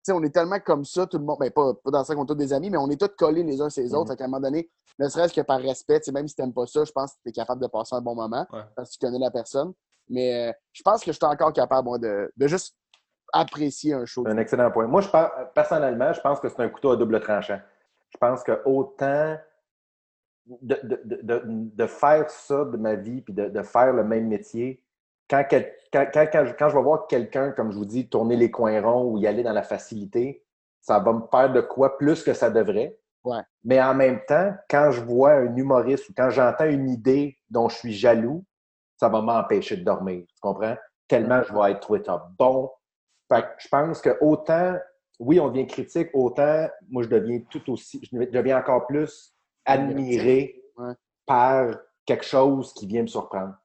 on est tellement comme ça, tout le monde, ben pas, pas dans ça qu'on est tous des amis, mais on est tous collés les uns sur les autres. Mm-hmm. À un moment donné, ne serait-ce que par respect, même si tu n'aimes pas ça, je pense que tu es capable de passer un bon moment parce que tu connais la personne. Mais euh, je pense que je suis encore capable moi, de, de, juste apprécier un show. Un excellent point. Moi, je pense, personnellement, je pense que c'est un couteau à double tranchant. Je pense que autant de, de, de, faire ça de ma vie puis de, faire le même métier, quand, quand, quand, quand, je vais voir quelqu'un, comme je vous dis, tourner les coins ronds ou y aller dans la facilité, ça va me faire de quoi plus que ça devrait. Ouais. Mais en même temps, quand je vois un humoriste ou quand j'entends une idée dont je suis jaloux, ça va m'empêcher de dormir. Tu comprends? Tellement je vais être trouvé bon. Fait que je pense que autant oui, on devient critique, autant moi, je deviens tout aussi, je deviens encore plus admiré par quelque chose qui vient me surprendre.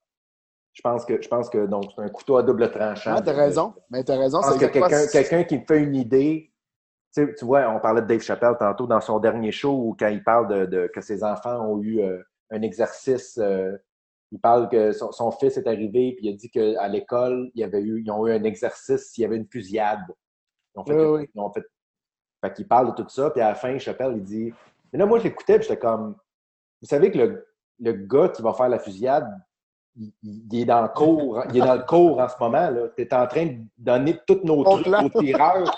Je pense que, je pense que donc, c'est un couteau à double tranchant. Ah, t'as raison. Mais t'as raison. c'est quelqu'un quelqu'un qui me fait une idée. Tu, sais, tu vois, on parlait de Dave Chappelle tantôt dans son dernier show où quand il parle de, que ses enfants ont eu euh, un exercice. Euh, il parle que son, fils est arrivé puis il a dit qu'à l'école, il avait eu, ils ont eu un exercice, il y avait une fusillade. Ils ont fait, oui, Ils ont fait, fait qu'il parle de tout ça, puis à la fin, Chappelle, il dit. Mais là, moi, je l'écoutais, puis j'étais comme. Vous savez que le, le, gars qui va faire la fusillade, il, il, est dans le cours, il est dans le cours en ce moment. Tu es en train de donner tous nos trucs aux tireurs.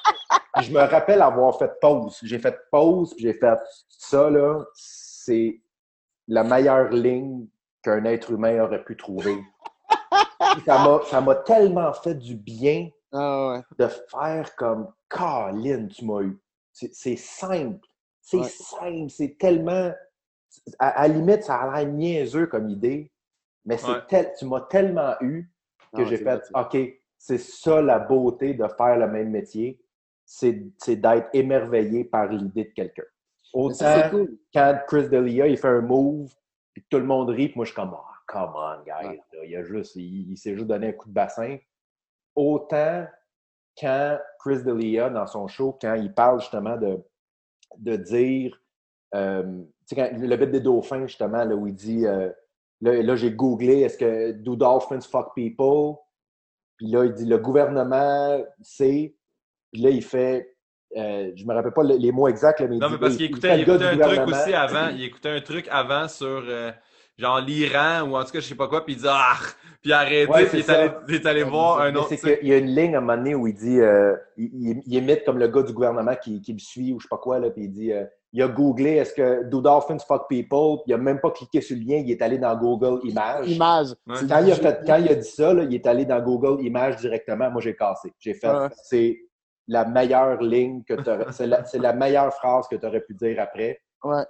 je me rappelle avoir fait pause. J'ai fait pause, puis j'ai fait ça, là. C'est la meilleure ligne qu'un être humain aurait pu trouver. ça m'a tellement fait du bien ah, de faire comme Colin, tu m'as eu. C'est simple. C'est simple. C'est tellement. À, la limite, ça a l'air niaiseux comme idée, mais tel... tu m'as tellement eu que j'ai fait OK, c'est ça la beauté de faire le même métier, c'est d'être émerveillé par l'idée de quelqu'un. Autant quand Chris D'Elia il fait un move, puis tout le monde rit, puis moi je suis comme oh, come on, guys. il, a juste, il s'est juste donné un coup de bassin autant quand Chris D'Elia, dans son show, quand il parle justement de, de dire, euh, quand, le bête des dauphins, justement, là, où il dit, euh, là, j'ai googlé, est-ce que do dolphins fuck people? Puis là, il dit, le gouvernement sait. Puis là, il fait, euh, je me rappelle pas les mots exacts, mais Non, mais parce qu'il écoutait, écoutait un truc aussi avant. Il écoutait un truc avant sur genre l'Iran ou en tout cas je sais pas quoi, puis il dit ah, puis arrêtez, puis il est allé, voir un autre. C'est qu'il y a une ligne à un moment donné où il dit, euh, il, il, imite comme le gars du gouvernement qui, qui me suit ou je sais pas quoi là, puis il dit, euh, il a googlé est-ce que do dolphins fuck people, il a même pas cliqué sur le lien, il est allé dans Google Images. Images. Quand, il a fait, quand il a dit ça, là, il est allé dans Google Images directement. Moi j'ai cassé, j'ai fait, c'est la meilleure ligne que tu c'est la, la, meilleure phrase que tu aurais pu dire après.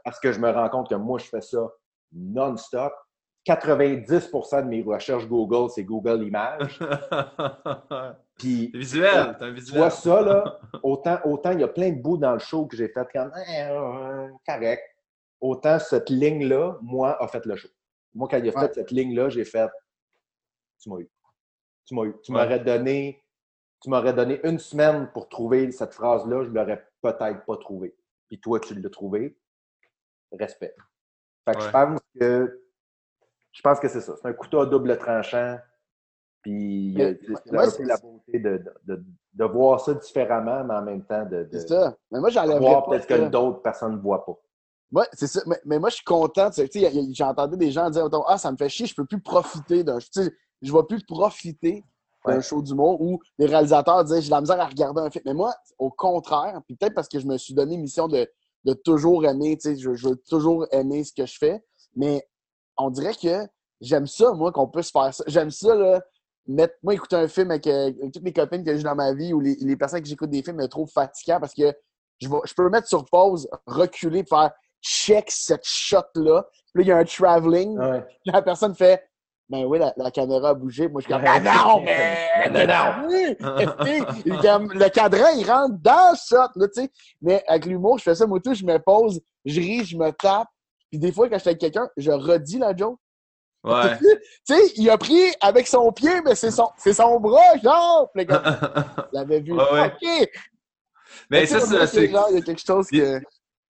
Parce que je me rends compte que moi, je fais ça non-stop. 90% de mes recherches Google, c'est Google Images. Puis, c'est visuel, un visuel. Tu vois ça, là, autant, autant il y a plein de bouts dans le show que j'ai fait comme eh, correct. Autant cette ligne-là, moi, a fait le show. Moi, quand il a fait cette ligne-là, j'ai fait Tu m'as eu. Tu m'as eu. Tu m'aurais donné. Tu m'aurais donné une semaine pour trouver cette phrase-là, je ne l'aurais peut-être pas trouvée. Puis toi, tu l'as trouvé. Respect. Fait que je pense que je pense que c'est ça. C'est un couteau à double tranchant. Puis c'est la beauté de, de, de, voir ça différemment, mais en même temps de, ça. Mais moi, voir peut-être que, d'autres personnes ne voient pas. Oui, c'est ça. Mais, moi, je suis content. Tu sais, j'ai entendu des gens dire Ah, ça me fait chier, je ne peux plus profiter d'un. Tu sais, je ne vais plus profiter d'un show d'humour où les réalisateurs disaient j'ai de la misère à regarder un film. Mais moi, au contraire, puis peut-être parce que je me suis donné mission de, de toujours aimer, tu sais, je, je veux toujours aimer ce que je fais, mais on dirait que j'aime ça, moi, qu'on puisse faire ça. J'aime ça, là, mettre, moi, écouter un film avec, euh, toutes les copines que j'ai dans ma vie ou les, les personnes que j'écoute des films me trouvent fatigant parce que je, vais, je peux me mettre sur pause, reculer, faire check cette shot-là. Puis là, il y a un traveling. Ouais. La personne fait Ben oui, la, la caméra a bougé. Moi, je suis comme Ah non, mais. Non, non. Oui! Puis, le cadran, il rentre dans le shot, là, tu sais. Mais avec l'humour, je fais ça, moi, tout, je me pose, je ris, je me tape. Puis des fois, quand je suis avec quelqu'un, je redis la joke. Ouais. tu sais, il a pris avec son pied, mais c'est son, c'est son bras, genre. Puis comme, je l'avais vu. Ouais, ouais. OK! Mais ça, c'est- il y a quelque chose que.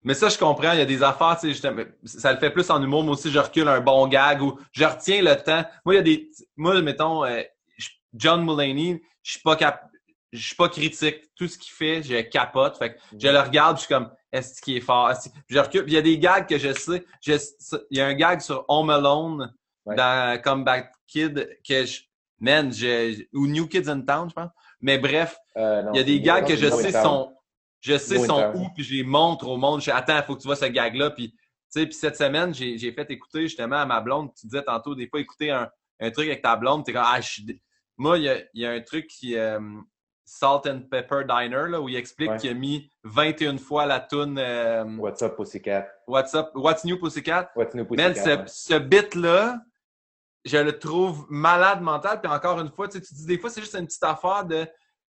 Mais ça, je comprends. Il y a des affaires, tu sais, ça le fait plus en humour. Moi aussi, je recule un bon gag ou je retiens le temps. Moi, il y a des, moi, mettons, euh, John Mulaney, je suis pas cap, je suis pas critique. Tout ce qu'il fait, je capote. Fait que je le regarde, je suis comme, est-ce qu'il est fort? Qu'il- Je recule. Puis il y a des gags que je sais. Je- il y a un gag sur Home Alone Ouais. dans Comeback Kid que je, man, je, ou New Kids in Town, je pense. Mais bref, Euh, non, il y a des gags que je sais sont, je sais sont Town. où, puis je les montre au monde. Je dis, attends, il faut que tu vois ce gag-là. Puis, tu sais, puis cette semaine, j'ai fait écouter justement à ma blonde. Tu disais tantôt, des fois, écouter un, un truc avec ta blonde. T'es comme, ah, je suis dé- Moi, il y a, y a un truc qui, euh, Salt and Pepper Diner, là, où il explique Ouais. qu'il a mis 21 fois la tune euh, What's up, Pussycat? What's Up, What's New Pussycat. What's new, Man, Pussycat? ce, ce bit-là, je le trouve malade mental. Puis encore une fois, tu sais, tu dis des fois, c'est juste une petite affaire de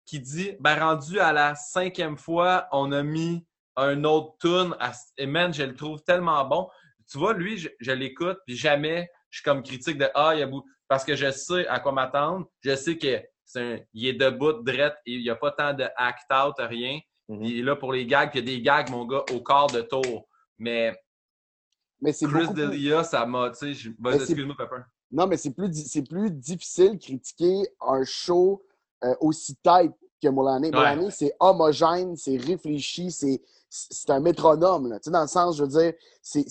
qui dit ben rendu à la cinquième fois, on a mis un autre tune. À... Et man, je le trouve tellement bon. Tu vois, lui, je, je l'écoute, puis jamais je suis comme critique de Ah, il y a beaucoup. Parce que je sais à quoi m'attendre. Je sais que c'est un... il est debout, drette, et il n'y a pas tant de act-out, rien. Mhm. Il est là pour les gags, puis il y a des gags, mon gars, au quart de tour. Mais Mais c'est Chris plus- D'Elia, ça m'a, tu sais, je- excuse-moi, Pepper. Non, mais c'est plus, di- c'est plus difficile de critiquer un show euh, aussi tight que Mulaney. Ouais. Mulaney, c'est homogène, c'est réfléchi, c'est, c'est un métronome. Là. Tu sais, dans le sens, je veux dire, c'est,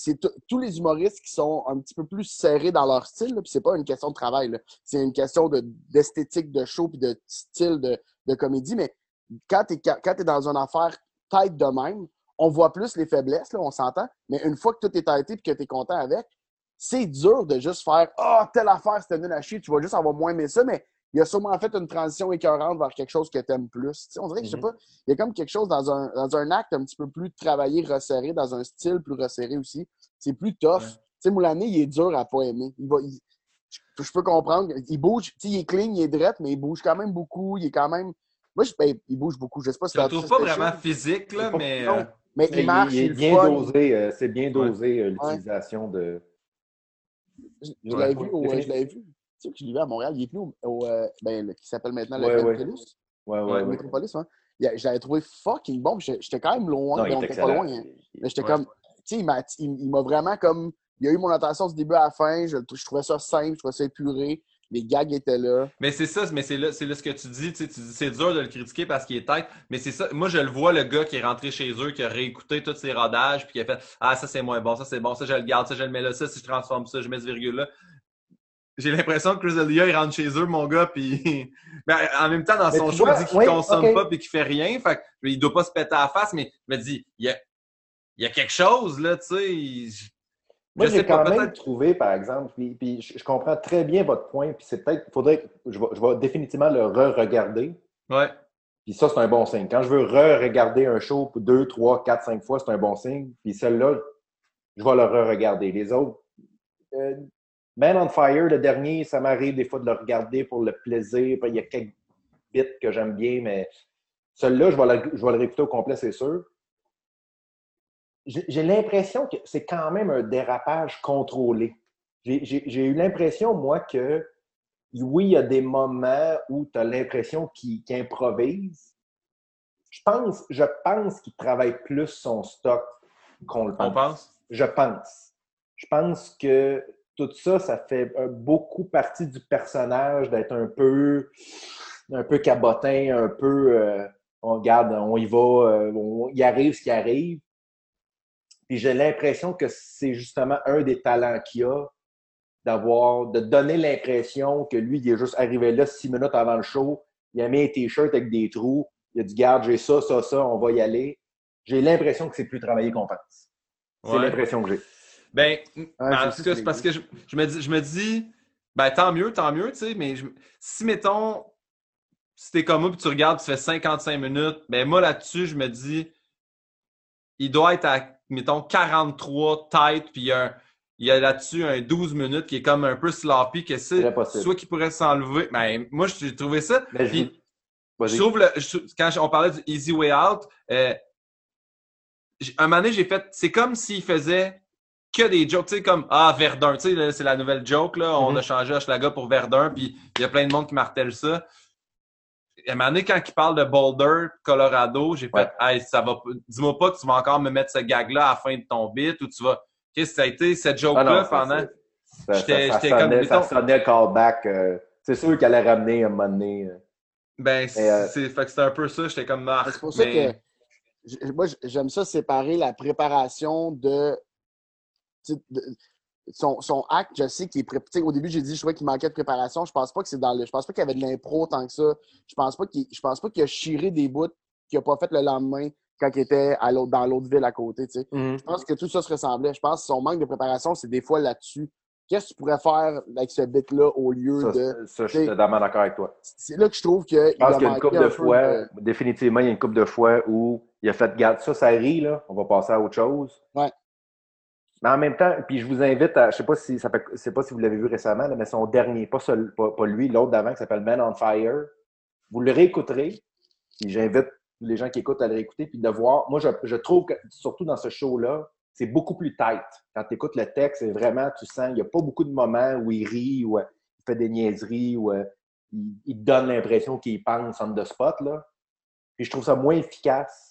tous les humoristes qui sont un petit peu plus serrés dans leur style. Là, puis c'est pas une question de travail. C'est une question de, d'esthétique de show puis de style de, de comédie. Mais quand tu es, dans une affaire tight de même, on voit plus les faiblesses, là, on s'entend. Mais une fois que tout est tighté et que tu es content avec, c'est dur de juste faire Ah, telle affaire, c'était nul à chier, tu vas juste avoir moins aimé ça, mais il a sûrement fait une transition écœurante vers quelque chose que tu aimes plus. Tu sais, on dirait que, je sais Mhm. pas, il y a comme quelque chose dans un, dans un acte un petit peu plus travaillé, resserré, dans un style plus resserré aussi. C'est plus tough. Ouais. Tu sais, Moulané, il est dur à pas aimer. Il va, il- je, je peux comprendre. Il bouge, tu sais, il est clean, il est drette, mais il bouge quand même beaucoup. Il est quand même. Moi, je, ben, il bouge beaucoup. Je sais pas si Je le trouve pas vraiment chaud. physique, là, mais. non. euh, Mais il marche, il est bien fun. dosé, euh, c'est bien dosé euh, l'utilisation de. Je, je Ouais, l'avais ouais, vu, définitivement. je l'avais vu. Tu sais que je vu à Montréal. Il est venu au, euh, ben, qui s'appelle maintenant le Ouais, ouais. Ouais, ouais, Ouais. Métropolis, hein. Je l'avais trouvé fucking bon. J'étais quand même loin. Non, on était pas loin. hein. Mais j'étais comme. Tu sais, il m'a vraiment comme. Il a eu mon attention du début à la fin. Je, je trouvais ça simple, je trouvais ça épuré. Les gags étaient là. Mais c'est ça, mais c'est là, c'est là ce que tu dis, tu sais, tu dis c'est dur de le critiquer parce qu'il est tête, mais c'est ça. Moi, je le vois, le gars qui est rentré chez eux, qui a réécouté tous ses rodages, puis qui a fait Ah, ça c'est moins bon, ça c'est bon, ça je le garde, ça je le mets là, ça si je transforme ça, je mets ce virgule-là. J'ai l'impression que Chris D'Elia, il rentre chez eux, mon gars, puis mais en même temps, dans Mais son show, vois, il dit qu'il oui, consomme pas puis qu'il fait rien, fait il doit pas se péter à la face, mais il me dit il y a, il y a quelque chose, là, tu sais. Moi, je j'ai quand même trouvé, par exemple, puis, puis je, je comprends très bien votre point, puis c'est peut-être, faudrait, je vais, je vais définitivement le re-regarder, Ouais. puis ça, c'est un bon signe. Quand je veux re-regarder un show pour deux, trois, quatre, cinq fois, c'est un bon signe, puis celle-là, je vais le re-regarder. Les autres, euh, Man on Fire, le dernier, ça m'arrive des fois de le regarder pour le plaisir, il y a quelques bits que j'aime bien, mais celui-là, je vais le, je vais le réécouter au complet, c'est sûr. J'ai l'impression que c'est quand même un dérapage contrôlé. J'ai- eu l'impression, moi, que oui, il y a des moments où tu as l'impression qu'il improvise. Je pense, je pense qu'il travaille plus son stock qu'on le On pense. pense? Je pense. Je pense que tout ça, ça fait euh, beaucoup partie du personnage d'être un peu, un peu cabotin, un peu, euh, on regarde, on y va, euh, on- il arrive ce qui arrive. Puis j'ai l'impression que c'est justement un des talents qu'il a, d'avoir, de donner l'impression que lui, il est juste arrivé là six minutes avant le show, il a mis un t-shirt avec des trous, il a dit, garde, j'ai ça, ça, ça, on va y aller. J'ai l'impression que c'est plus travaillé qu'on pense. C'est Ouais. l'impression que j'ai. Ben, en j'ai tout cas, c'est parce que je, je me dis, je me dis, ben tant mieux, tant mieux, tu sais, mais je- si, mettons, si t'es comme moi, puis tu regardes, tu fais 55 minutes, ben moi, là-dessus, je me dis, il doit être à, mettons, 43 têtes, puis il y a, un- il y a là-dessus un 12 minutes qui est comme un peu sloppy, que c'est soit qu'il pourrait s'enlever. Ben, moi, j'ai trouvé ça. Mais je, Puis, je trouve, le, je- quand on parlait du Easy Way Out, euh, un moment donné, j'ai fait, c'est comme s'il faisait que des jokes, tu sais, comme, ah, Verdun, tu sais, c'est la nouvelle joke, là, on Mhm. a changé Hochelaga pour Verdun, puis il y a plein de monde qui martèle ça. À un moment donné, quand il parle de Boulder, Colorado, j'ai fait, Ouais. hey, ça va, pas- dis-moi pas que tu vas encore me mettre ce gag-là à la fin de ton bit, ou tu vas, qu'est-ce que ça a été, cette Ah joke-là, non, ça, pendant, c'est- ça, J'étais- ça, ça j'étais comme, sonnait, ça sonnait callback. euh, c'est sûr qu'elle allait ramener à un moment donné. euh. ben, euh, c'est, fait que c'était un peu ça, j'étais comme, ah, C'est pour ça mais- que j- moi, j'aime ça séparer la préparation de- son, son acte. Je sais qu'il est pré- tu sais, Au début, j'ai dit je trouvais qu'il manquait de préparation. Je pense pas que c'est dans le. Je pense pas qu'il y avait de l'impro tant que ça. Je pense pas qu'il je pense pas qu'il a chiré des bouts qu'il a pas fait le lendemain quand il était à l'autre, dans l'autre ville à côté. tu sais. Je pense que tout ça se ressemblait. Je pense que son manque de préparation, c'est des fois là-dessus. Qu'est-ce que tu pourrais faire avec ce bit-là au lieu Ça, de. ça, je suis totalement d'accord avec toi. C'est là que je trouve que. Je pense qu'il y a une couple de fois, définitivement, il y a une couple de fois où il a fait garde ça, ça rit, là, on va passer à autre chose. Ouais. Mais en même temps, puis je vous invite à, je sais pas si ça sais pas si vous l'avez vu récemment, là, mais son dernier, pas, seul, pas, lui, l'autre d'avant qui s'appelle Man on Fire. Vous le réécouterez. Puis j'invite les gens qui écoutent à le réécouter puis de voir. Moi, je, je trouve que surtout dans ce show-là, c'est beaucoup plus tight. Quand tu écoutes le texte, c'est vraiment, tu sens, il n'y a pas beaucoup de moments où il rit ou euh, il fait des niaiseries ou euh, il, il donne l'impression qu'il pense on the spot. Là. Puis je trouve ça moins efficace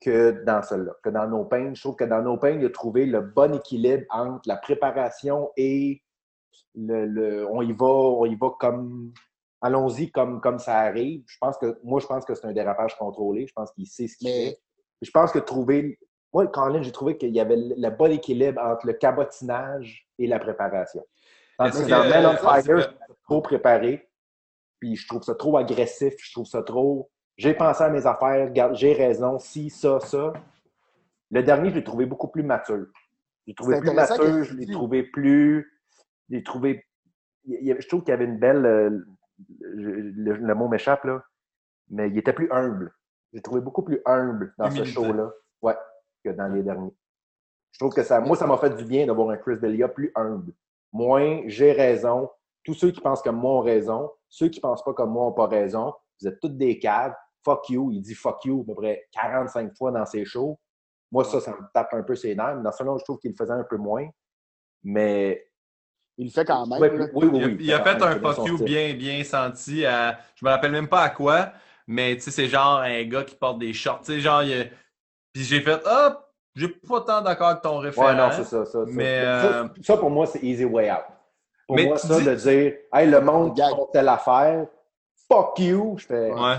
que dans celle-là, que dans No Pain. Je trouve que dans No Pain, il a trouvé le bon équilibre entre la préparation et le, le- on y va, on y va comme allons-y comme, comme ça arrive. Je pense que moi, je pense que c'est un dérapage contrôlé. Je pense qu'il sait ce qu'il Mais- fait. Je pense que trouver. Moi, Colin, j'ai trouvé qu'il y avait le, bon équilibre entre le cabotinage et la préparation. Tandis que dans Man on Fire, c'est- c'est trop préparé. Puis je trouve ça trop agressif. Je trouve ça trop. J'ai pensé à mes affaires, j'ai raison, si, ça, ça. Le dernier, je l'ai trouvé beaucoup plus mature. Je l'ai trouvé plus mature, je l'ai trouvé plus. Je l'ai trouvé. Je trouve qu'il y avait une belle. euh, Le, le mot m'échappe, là. Mais il était plus humble. J'ai trouvé beaucoup plus humble dans Humilité. ce show-là. Ouais, que dans les derniers. Je trouve que ça, moi, ça m'a fait du bien d'avoir un Chris Delia plus humble. Moins, j'ai raison. Tous ceux qui pensent comme moi ont raison. Ceux qui pensent pas comme moi ont pas raison. Vous êtes toutes des caves. Fuck you. Il dit fuck you à peu près 45 fois dans ses shows. Moi, ça, ça me tape un peu ses nerfs. Dans ce là je trouve qu'il le faisait un peu moins. Mais. Il le fait quand même. Ouais, oui, oui, Il a, oui. il a fait un fuck you bien, bien senti. À, je me rappelle même pas à quoi, mais tu sais, c'est genre un gars qui porte des shorts. Tu sais, genre, il puis j'ai fait, ah, j'ai pas tant d'accord avec ton référent. Ouais, non, c'est ça, ça. ça. Mais, Ça, euh, ça, pour moi, c'est easy way out. Pour Mais moi, ça, dis- de dire, hey, le monde telle affaire, fuck you, je fais. Ouais.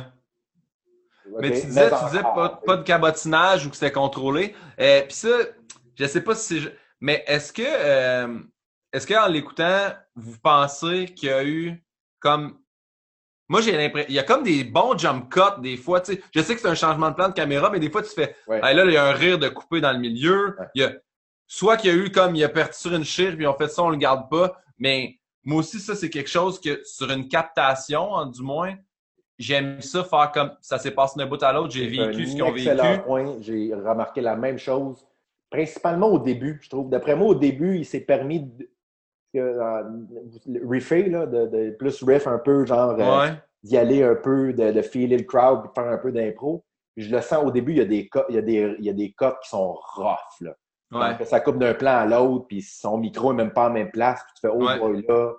Mais tu disais, tu disais pas, pas de cabotinage ou que c'était contrôlé. Euh, Puis ça, je sais pas si. Mais est-ce que, euh, est-ce qu'en l'écoutant, vous pensez qu'il y a eu comme. Moi, j'ai l'impression. Il y a comme des bons jump cuts des fois. tu sais. Je sais que c'est un changement de plan de caméra, mais des fois, tu fais. Ouais. Hey, là, il y a un rire de coupé dans le milieu. Ouais. Il y a, soit qu'il y a eu comme il a perdu sur une chire, puis on fait ça, on le garde pas. Mais moi aussi, ça, c'est quelque chose que sur une captation, hein, du moins, j'aime ça faire comme ça s'est passé d'un bout à l'autre, j'ai vécu ce qu'ils ont vécu. point. J'ai remarqué la même chose, principalement au début, je trouve. D'après moi, au début, il s'est permis de, euh, là, de, de plus riff un peu, genre euh, d'y aller un peu, de, de filer le crowd, de faire un peu d'impro. Je le sens au début, il y a des il y a des, il y a des cotes qui sont rough. Là. Ouais. Donc, ça coupe d'un plan à l'autre, puis son micro est même pas en même place, puis tu fais, oh Ouais. là.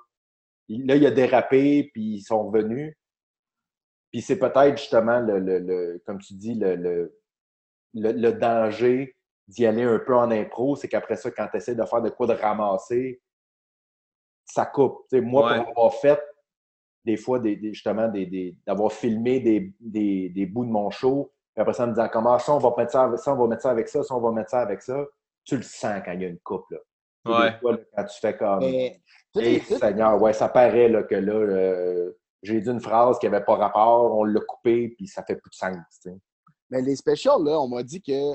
Là, il a dérapé, puis ils sont revenus. Puis c'est peut-être justement, le, le, le- comme tu dis, le, le, le, le danger d'y aller un peu en impro, c'est qu'après ça, quand tu essaies de faire de quoi de ramasser, ça coupe. Tu sais, moi, Ouais. pour avoir fait des fois, des, des- justement, des, des- d'avoir filmé des, des, des bouts de mon show, puis après ça, en me disant comment ça, on va mettre ça avec ça, on va mettre ça avec ça, ça, on va mettre ça avec ça, tu le sens quand il y a une coupe. Là. Ouais. Des fois, là, quand tu fais comme. Mais les titres, Seigneur, ouais, ça paraît là, que là, euh, j'ai dit une phrase qui n'avait pas rapport, on l'a coupé, puis ça fait plus de sens. Mais les specials, là, on m'a dit que.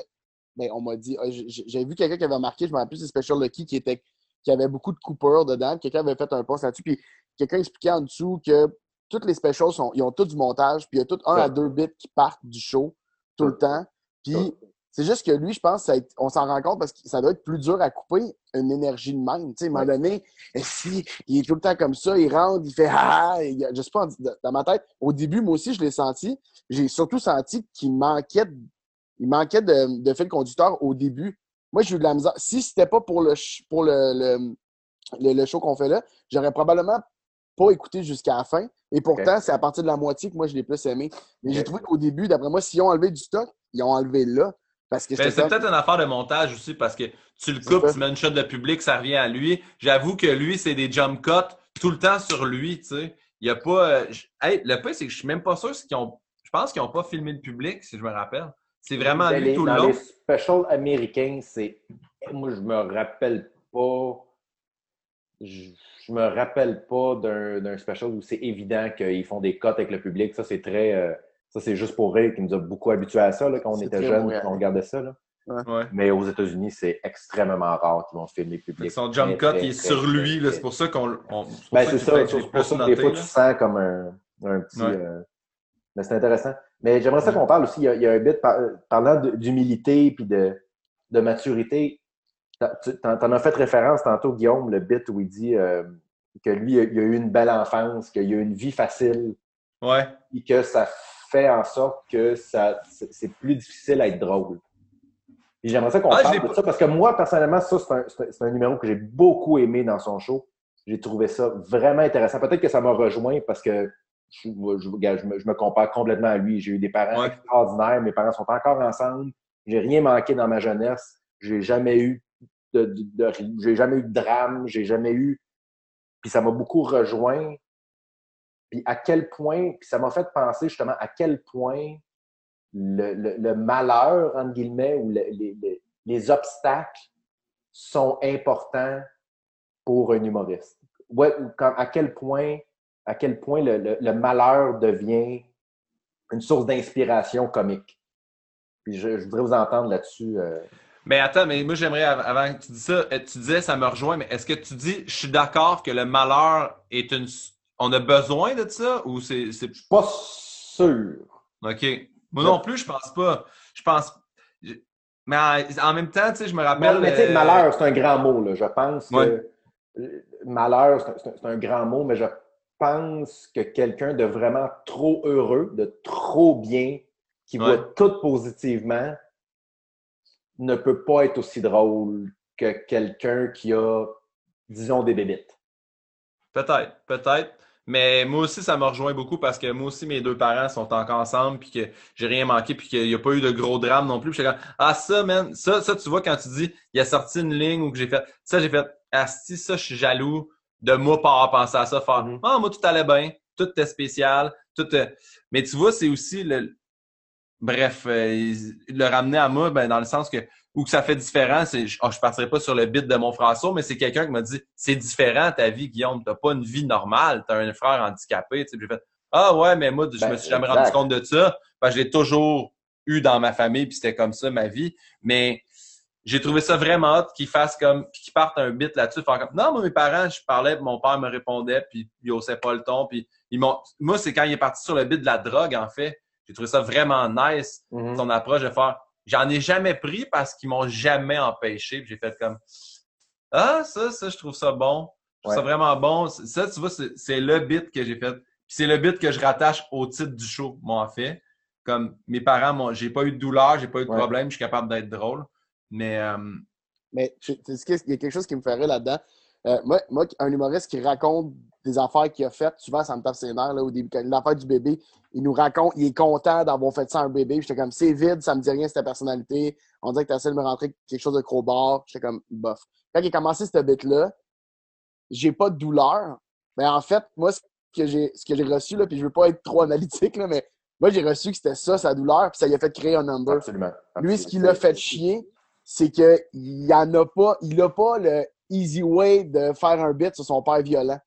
Ben, on m'a dit. ah, j- j- J'avais vu quelqu'un qui avait marqué, je me rappelle plus, c'est Special Lucky qui était qui avait beaucoup de coupeurs dedans. Quelqu'un avait fait un post là-dessus. Puis quelqu'un expliquait en dessous que toutes les specials sont, ils ont tous du montage, puis il y a tout un Ouais. à deux bits qui partent du show tout le temps. Puis Ouais. C'est juste que lui, je pense, ça on s'en rend compte parce que ça doit être plus dur à couper une énergie de même. Tu sais, à un moment donné, si, il est tout le temps comme ça, il rentre, il fait ah, ah, il y a- je sais pas, dans ma tête, au début, moi aussi, je l'ai senti. J'ai surtout senti qu'il manquait, de- il manquait de, de fil conducteur au début. Moi, j'ai eu de la misère. Si c'était pas pour le, pour le, le, le- le show qu'on fait là, j'aurais probablement pas écouté jusqu'à la fin. Et pourtant, c'est à partir de la moitié que moi, je l'ai plus aimé. Mais j'ai trouvé qu'au début, d'après moi, s'ils ont enlevé du stock, ils ont enlevé là. Ben, c'est comme- peut-être une affaire de montage aussi parce que tu le coupes, tu mets une shot de public, ça revient à lui. J'avoue que lui, c'est des jump cuts tout le temps sur lui, tu sais. Il y a pas. euh, hey, le pire, c'est que je suis même pas sûr qu'ils ont. Je pense qu'ils n'ont pas filmé le public, si je me rappelle. C'est vraiment lui les- tout le long. les specials américains, c'est. Moi, je me rappelle pas. Je, je me rappelle pas d'un d'un special où c'est évident qu'ils font des cotes avec le public. Ça, c'est très. euh, ça, c'est juste pour rire qui nous a beaucoup habitués à ça là, quand on était jeunes, quand on regardait ça. Là. Ouais. Mais aux États-Unis, c'est extrêmement rare qu'ils vont filmer public. Son jump Très, cut, très, il est très, sur très, lui. C'est pour ça qu'on. Ben, ça c'est ça. C'est pour ça que des fois, là. tu sens comme un, un petit. Ouais. euh, Mais c'est intéressant. Mais j'aimerais ça qu'on parle aussi. Il y a, il y a un bit par- parlant d'humilité puis de, de maturité. T'en t'en as fait référence tantôt, Guillaume, le bit où il dit euh, que lui, il a, il a eu une belle enfance, qu'il a eu une vie facile Ouais. et que ça fait en sorte que ça c'est plus difficile à être drôle. J'aimerais ça qu'on Ah, parle de ça parce que moi, personnellement, ça, c'est un, c'est un- numéro que j'ai beaucoup aimé dans son show. J'ai trouvé ça vraiment intéressant. Peut-être que ça m'a rejoint parce que je, je- regarde, je me, je me compare complètement à lui. J'ai eu des parents Ouais. extraordinaires. Mes parents sont encore ensemble. J'ai rien manqué dans ma jeunesse. J'ai jamais eu de, de- de- j'ai jamais eu de drame. J'ai jamais eu. Puis ça m'a beaucoup rejoint. Puis à quel point, ça m'a fait penser justement à quel point le, malheur, entre guillemets, ou le- les, les- les obstacles sont importants pour un humoriste. Ouais, à quel point, à quel point le, malheur devient une source d'inspiration comique. Puis je, voudrais vous entendre là-dessus. euh. Mais attends, mais moi j'aimerais, av- avant que tu dis ça, euh, tu disais ça me rejoint, mais est-ce que tu dis je suis d'accord que le malheur est une. On a besoin de ça ou c'est. c'est- Je suis pas sûr. OK. Moi non plus, je pense pas. Je pense. Mais en, en même temps, tu sais, je me rappelle. Mais, euh, malheur, c'est un grand mot. Là. Je pense que Ouais. malheur, c'est un- grand mot, mais je pense que quelqu'un de vraiment trop heureux, de trop bien, qui Ouais. voit tout positivement, ne peut pas être aussi drôle que quelqu'un qui a, disons, des bébites. Peut-être, peut-être. Mais moi aussi, ça me rejoint beaucoup parce que moi aussi, mes deux parents sont encore ensemble, puis que j'ai rien manqué, puis qu'il n'y a pas eu de gros drame non plus. Puis comme, ah, ça, man, ça, ça, tu vois, quand tu dis, il a sorti une ligne ou que j'ai fait, ça, j'ai fait, asti, ça, je suis jaloux de moi pas avoir pensé à ça, faire, Mhm. ah, moi, tout allait bien, tout était spécial, tout. euh, Mais tu vois, c'est aussi le. Bref, euh, le ramener à moi, ben, dans le sens que, ou que ça fait différent, c'est, je, oh, je partirai pas sur le bit de mon sourd, mais c'est quelqu'un qui m'a dit, c'est différent ta vie, Guillaume, t'as pas une vie normale, t'as un frère handicapé, tu sais, Puis j'ai fait, ah ouais, mais moi, je Ben, me suis jamais exact. rendu compte de ça, que je l'ai toujours eu dans ma famille, puis c'était comme ça ma vie, mais j'ai trouvé ça vraiment hot qu'ils fassent comme, qu'ils partent un bit là-dessus, faire comme, non, moi, mes parents, je parlais, puis mon père me répondait, puis il haussait pas le ton, puis ils m'ont, moi, c'est quand il est parti sur le bit de la drogue, en fait, j'ai trouvé ça vraiment nice, Mhm. son approche de faire j'en ai jamais pris parce qu'ils m'ont jamais empêché. J'ai fait comme ah ça ça je trouve ça bon. Je trouve ça vraiment bon. Ça tu vois c'est le bit que j'ai fait. C'est le bit que je rattache au titre du show moi en fait. Comme mes parents j'ai pas eu de douleur j'ai pas eu de Ouais. problème je suis capable d'être drôle. Mais euh, Mais tu- tu sais, il y a quelque chose qui me ferait là-dedans. Euh, moi, moi, un humoriste qui raconte des affaires qu'il a faites, souvent, ça me tape ses nerfs là, au début. L'affaire du bébé, il nous raconte, il est content d'avoir fait ça à un bébé. J'étais comme, c'est vide, ça me dit rien, c'est ta personnalité. On dirait que tu essaies de me rentrer quelque chose de crowbar. J'étais comme, bof. Quand il a commencé cette bit-là, j'ai pas de douleur. Mais en fait, moi, ce que j'ai ce que j'ai reçu, là, puis je veux pas être trop analytique, là, mais moi, j'ai reçu que c'était ça, sa douleur, puis ça lui a fait créer un number. Absolument. Lui, ce qui l'a fait chier, c'est qu'il en a pas, il n'a pas le, easy way de faire un bit sur son père violent.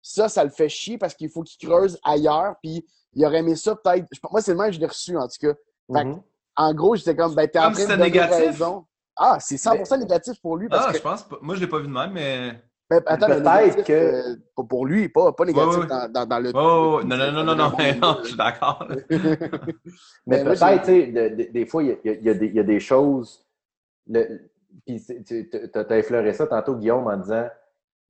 Ça, ça le fait chier parce qu'il faut qu'il creuse ailleurs, puis il aurait aimé ça peut-être. Moi, c'est le même que je l'ai reçu, en tout cas. Fait Mhm. En gros, j'étais comme, ben, t'es en Comme train de négatif? raison. Ah, c'est 100% négatif pour lui parce Ah, que. je pense pas. Moi, je l'ai pas vu de même, mais. Ben, attends, Peut-être que- euh, pour- lui, pas, pas négatif Ouais, ouais. Dans, dans, dans le. Oh, non, non, non, non, non, mais non, je suis d'accord. Mais Ben, peut-être, tu sais, de- de- des fois, il y a, il y a- il y a des, il y a des choses. le- Puis tu as effleuré ça tantôt, Guillaume, en disant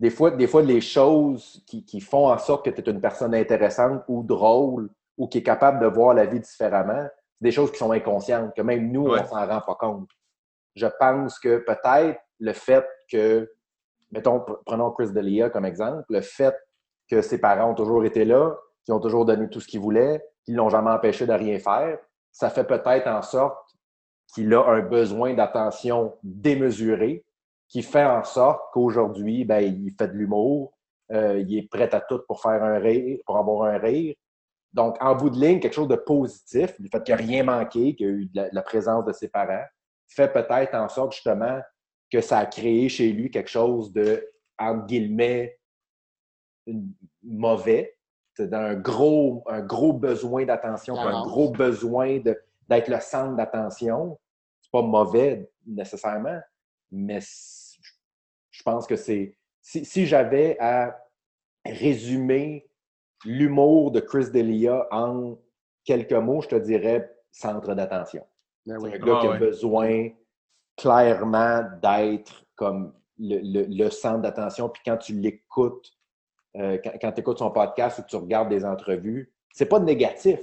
des fois, des fois les choses qui, qui font en sorte que tu es une personne intéressante ou drôle ou qui est capable de voir la vie différemment, c'est des choses qui sont inconscientes, que même nous, Ouais. on s'en rend pas compte. Je pense que peut-être le fait que, mettons, pr- prenons Chris D'Elia comme exemple, le fait que ses parents ont toujours été là, qu'ils ont toujours donné tout ce qu'ils voulaient, qu'ils l'ont jamais empêché de rien faire, ça fait peut-être en sorte qu'il a un besoin d'attention démesuré qui fait en sorte qu'aujourd'hui, ben, il fait de l'humour, euh, il est prêt à tout pour faire un rire, pour avoir un rire. Donc, en bout de ligne, quelque chose de positif, le fait qu'il n'y a rien manqué, qu'il y a eu de la, de la présence de ses parents, fait peut-être en sorte justement que ça a créé chez lui quelque chose de, entre guillemets, mauvais. C'est un gros, un gros besoin d'attention, un gros besoin d'être le centre d'attention. C'est pas mauvais nécessairement, mais je pense que c'est. Si, si j'avais à résumer l'humour de Chris D'Elia en quelques mots, je te dirais centre d'attention. Ben C'est un gars Ah qui a ouais. besoin clairement d'être comme le, le- le centre d'attention. Puis quand tu l'écoutes, euh, quand, tu écoutes son podcast ou que tu regardes des entrevues, c'est pas négatif.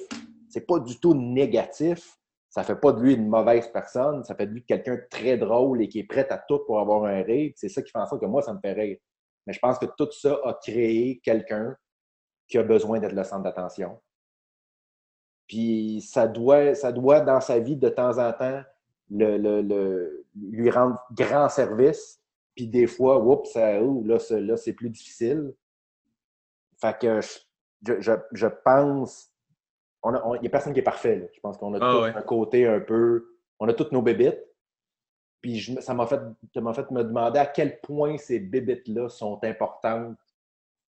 C'est pas du tout négatif. Ça fait pas de lui une mauvaise personne. Ça fait de lui quelqu'un de très drôle et qui est prêt à tout pour avoir un rire. C'est ça qui fait en sorte que moi, ça me fait rire. Mais je pense que tout ça a créé quelqu'un qui a besoin d'être le centre d'attention. Puis ça doit, ça doit, dans sa vie, de temps en temps, le, le- le- lui rendre grand service. Puis des fois, oups, ça, là, c'est- là, c'est plus difficile. Fait que je, je, je pense. Il on n'y a personne qui est parfait. là. Je pense qu'on a Ah tous ouais. un côté un peu. On a toutes nos bébites. Puis je ça m'a fait, ça m'a fait me demander à quel point ces bébites-là sont importantes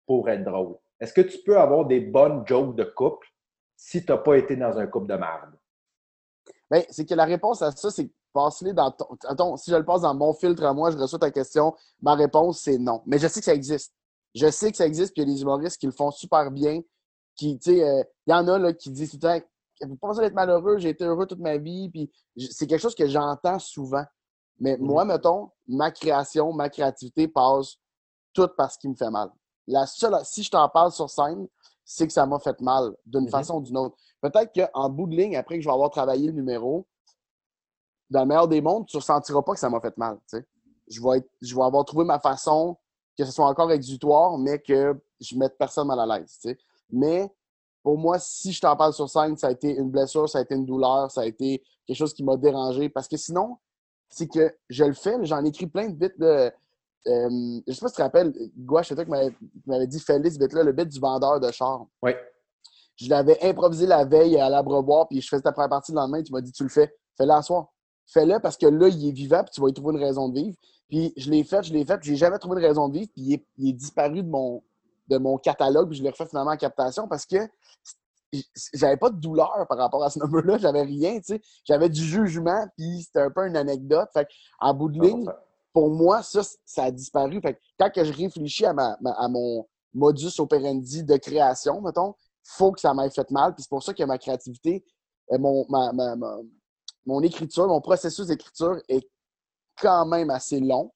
pour être drôle. Est-ce que tu peux avoir des bonnes jokes de couple si tu n'as pas été dans un couple de merde? Ben, c'est que la réponse à ça, c'est passe-les dans ton. Attends, si je le passe dans mon filtre à moi, je reçois ta question. Ma réponse, c'est non. Mais je sais que ça existe. Je sais que ça existe, puis il y a des humoristes qui le font super bien. Qui, tu sais, euh, il y en a là, qui disent tout le temps pas besoin d'être malheureux, j'ai été heureux toute ma vie. Puis c'est quelque chose que j'entends souvent. Mais Mhm. moi, mettons, ma création, ma créativité passe tout parce qu'il me fait mal. La seule, si je t'en parle sur scène, c'est que ça m'a fait mal d'une Mhm. façon ou d'une autre. Peut-être qu'en bout de ligne, après que je vais avoir travaillé le numéro, dans le meilleur des mondes, tu ne ressentiras pas que ça m'a fait mal. Je vais, être- je vais avoir trouvé ma façon, que ce soit encore exutoire, mais que je ne mette personne mal à l'aise. Mais pour moi, si je t'en parle sur scène, ça a été une blessure, ça a été une douleur, ça a été quelque chose qui m'a dérangé. Parce que sinon, c'est que je le fais, j'en écris plein de bits. De, euh, je sais pas si tu te rappelles, Gouache, c'est toi qui m'avais dit fais-le ce bit-là, le bit du vendeur de char. Oui. Je l'avais improvisé la veille à l'abreuvoir, puis je faisais ta première partie le lendemain, tu m'as dit tu le fais, fais-le à soir. Fais-le parce que là, il est vivant, puis tu vas y trouver une raison de vivre. Puis je l'ai fait, je l'ai fait, puis j'ai jamais trouvé une raison de vivre, puis il est, il est disparu de mon, de mon catalogue, puis je l'ai refait finalement en captation parce que j'avais pas de douleur par rapport à ce number-là, j'avais rien, tu sais. J'avais du jugement, puis c'était un peu une anecdote. Fait en bout de ligne, pour moi, ça, ça a disparu. Fait que quand que je réfléchis à, ma, à mon modus operandi de création, mettons, faut que ça m'aille fait mal. Puis c'est pour ça que ma créativité, euh, mon, ma, ma- ma- mon écriture, mon processus d'écriture est quand même assez long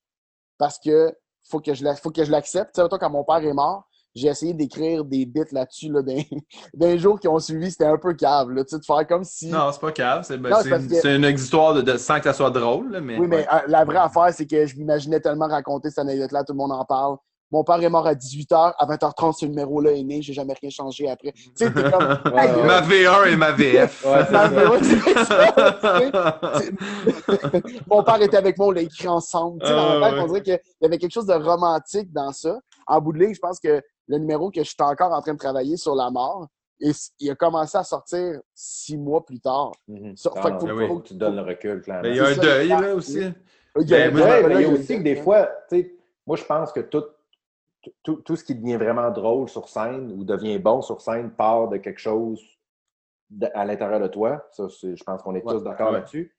parce que faut que je la- faut que je l'accepte. Tu sais, quand mon père est mort, j'ai essayé d'écrire des bits là-dessus là, d'un, d'un jour qui ont suivi. C'était un peu cave, là, tu sais, de faire comme si. Non, c'est pas grave. C'est ben, une, que- une histoire de, de- sans que ça soit drôle. là, mais, Oui, mais ouais. euh, la vraie affaire, c'est que je m'imaginais tellement raconter cette anecdote-là, tout le monde en parle. Mon père est mort à 18h, à 20h30, ce numéro-là est né, j'ai jamais rien changé après. Tu sais, t'es comme. Ouais, ouais. Ma V1 et ma VF. Mon père était avec moi, on l'a écrit ensemble. Tu sais, dans Ah, tête, on dirait qu'il y avait quelque chose de romantique dans ça. En bout de ligne, je pense que le numéro que je suis encore en train de travailler sur la mort, et il a commencé à sortir six mois plus tard. Ah fait faut, faut- faut que tu donnes le recul, clairement. Mais il y a un ça, deuil là aussi. Il y a- il y moi, a- Ouais, là, mais il y a je- aussi que des fois, tu sais, moi, je pense que tout, tout, tout ce qui devient vraiment drôle sur scène ou devient bon sur scène part de quelque chose de- à l'intérieur de toi. Ça, je pense qu'on est Ouais. tous d'accord Ouais. là-dessus.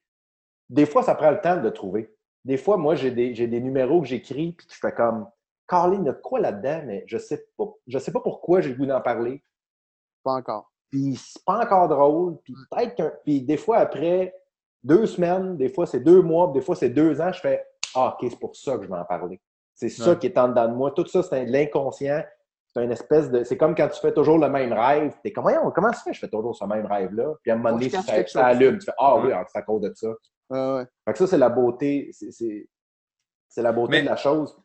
Des fois, ça prend le temps de le trouver. Des fois, moi, j'ai des, j'ai des numéros que j'écris puis que je fais comme Carly, il y a de quoi là-dedans, mais je sais pas. Je sais pas pourquoi j'ai le goût d'en parler. Pas encore. Puis c'est pas encore drôle. Puis peut-être qu'un. Puis des fois, après deux semaines, des fois c'est deux mois, des fois c'est deux ans, je fais Ah, OK, c'est pour ça que je vais en parler. C'est ça qui est en dedans de moi. Tout ça, c'est l'inconscient. C'est une espèce de. C'est comme quand tu fais toujours le même rêve. T'es comme, comment ça fait que je fais toujours ce même rêve-là? Puis à un moment donné, ça, ça chose. allume. Tu fais Ah oui, Ouais. alors, c'est à cause de ça. Ouais, ouais. Fait que ça, c'est la beauté. C'est, la beauté Mais- de la chose.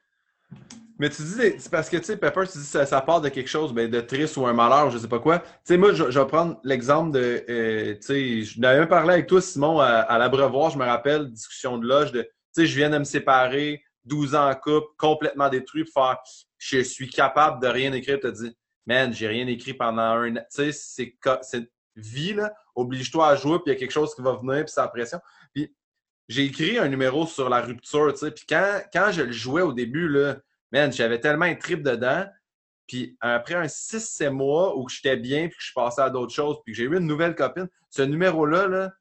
Mais tu dis, parce que, tu sais, Pepper, tu dis ça, ça part de quelque chose, ben, de triste ou un malheur, je sais pas quoi. Tu sais, moi, je, vais prendre l'exemple de, euh, tu sais, je n'avais même parlé avec toi, Simon, à, à l'abreuvoir, je me rappelle, discussion de loge, de, tu sais, je viens de me séparer, 12 ans en couple, complètement détruit, faire, je suis capable de rien écrire, tu te dis, man, j'ai rien écrit pendant un an. Tu sais, c'est vie, là, oblige-toi à jouer, puis il y a quelque chose qui va venir, puis c'est la pression. Puis j'ai écrit un numéro sur la rupture, tu sais, puis quand, quand je le jouais au début, là, man, j'avais tellement un trip dedans. Puis après un 6-7 mois où j'étais bien, puis que je passais à d'autres choses, puis que j'ai eu une nouvelle copine, ce numéro-là, là,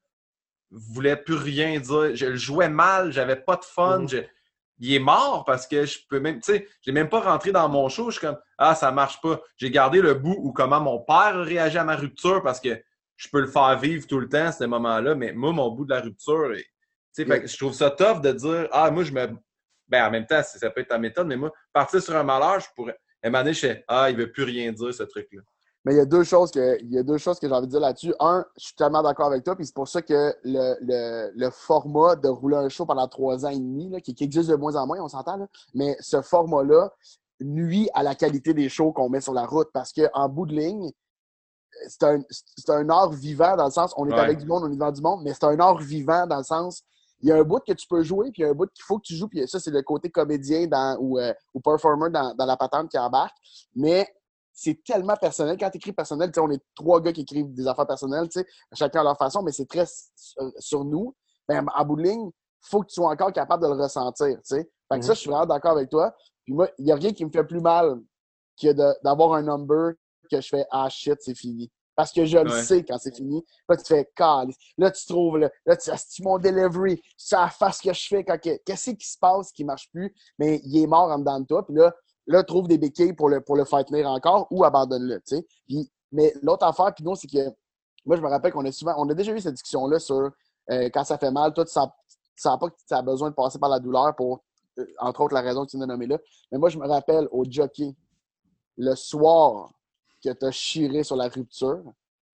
voulait plus rien dire. Je le jouais mal, j'avais pas de fun. Mhm. je- Il est mort parce que je peux même, tu sais, j'ai même pas rentré dans mon show. Je suis comme, ah, ça marche pas. J'ai gardé le bout où comment mon père a réagi à ma rupture parce que je peux le faire vivre tout le temps, ce moment-là. Mais moi, mon bout de la rupture, et- tu sais, fait que je trouve ça tough de dire, ah, moi, je me. Ben, en même temps, ça peut être ta méthode, mais moi, partir sur un malheur, je pourrais. À un moment donné, je fais, ah, il veut plus rien dire, ce truc-là. Mais il y a deux choses que, il y a deux choses que j'ai envie de dire là-dessus. Un, je suis tellement d'accord avec toi, puis c'est pour ça que le, le, le format de rouler un show pendant trois ans et demi, là, qui, qui existe de moins en moins, on s'entend, mais ce format-là nuit à la qualité des shows qu'on met sur la route parce qu'en bout de ligne, c'est un, un art vivant dans le sens, on est Ouais. avec du monde, on est devant du monde, mais c'est un art vivant dans le sens, il y a un bout que tu peux jouer, puis il y a un bout qu'il faut que tu joues, puis ça, c'est le côté comédien dans, ou, euh, ou performer dans, dans la patente qui embarque. Mais c'est tellement personnel. Quand tu écris personnel, tu sais, on est trois gars qui écrivent des affaires personnelles, tu sais, chacun à leur façon, mais c'est très sur, sur nous. Ben, en bout de ligne, faut que tu sois encore capable de le ressentir. tu sais. Fait que ça, Mhm. je suis vraiment d'accord avec toi. Puis moi, il n'y a rien qui me fait plus mal que d'avoir un number que je fais Ah shit, c'est fini. Parce que je le Ouais. sais quand c'est fini. Là, tu fais calice. Là, tu trouves, là, là tu as mon delivery. Tu la face que je fais quand. que- Qu'est-ce qui se passe qui marche plus? Mais il est mort en dedans de toi. Puis là, là, trouve des béquilles pour le, pour le faire tenir encore ou abandonne-le. tu sais. Puis, mais l'autre affaire, puis non, c'est que moi, je me rappelle qu'on a souvent, on a déjà eu cette discussion-là sur euh, quand ça fait mal, toi, tu sens, tu sens pas que tu as besoin de passer par la douleur pour, euh, entre autres, la raison que tu viens de nommer là. Mais moi, je me rappelle au jockey, le soir que tu as chiré sur la rupture,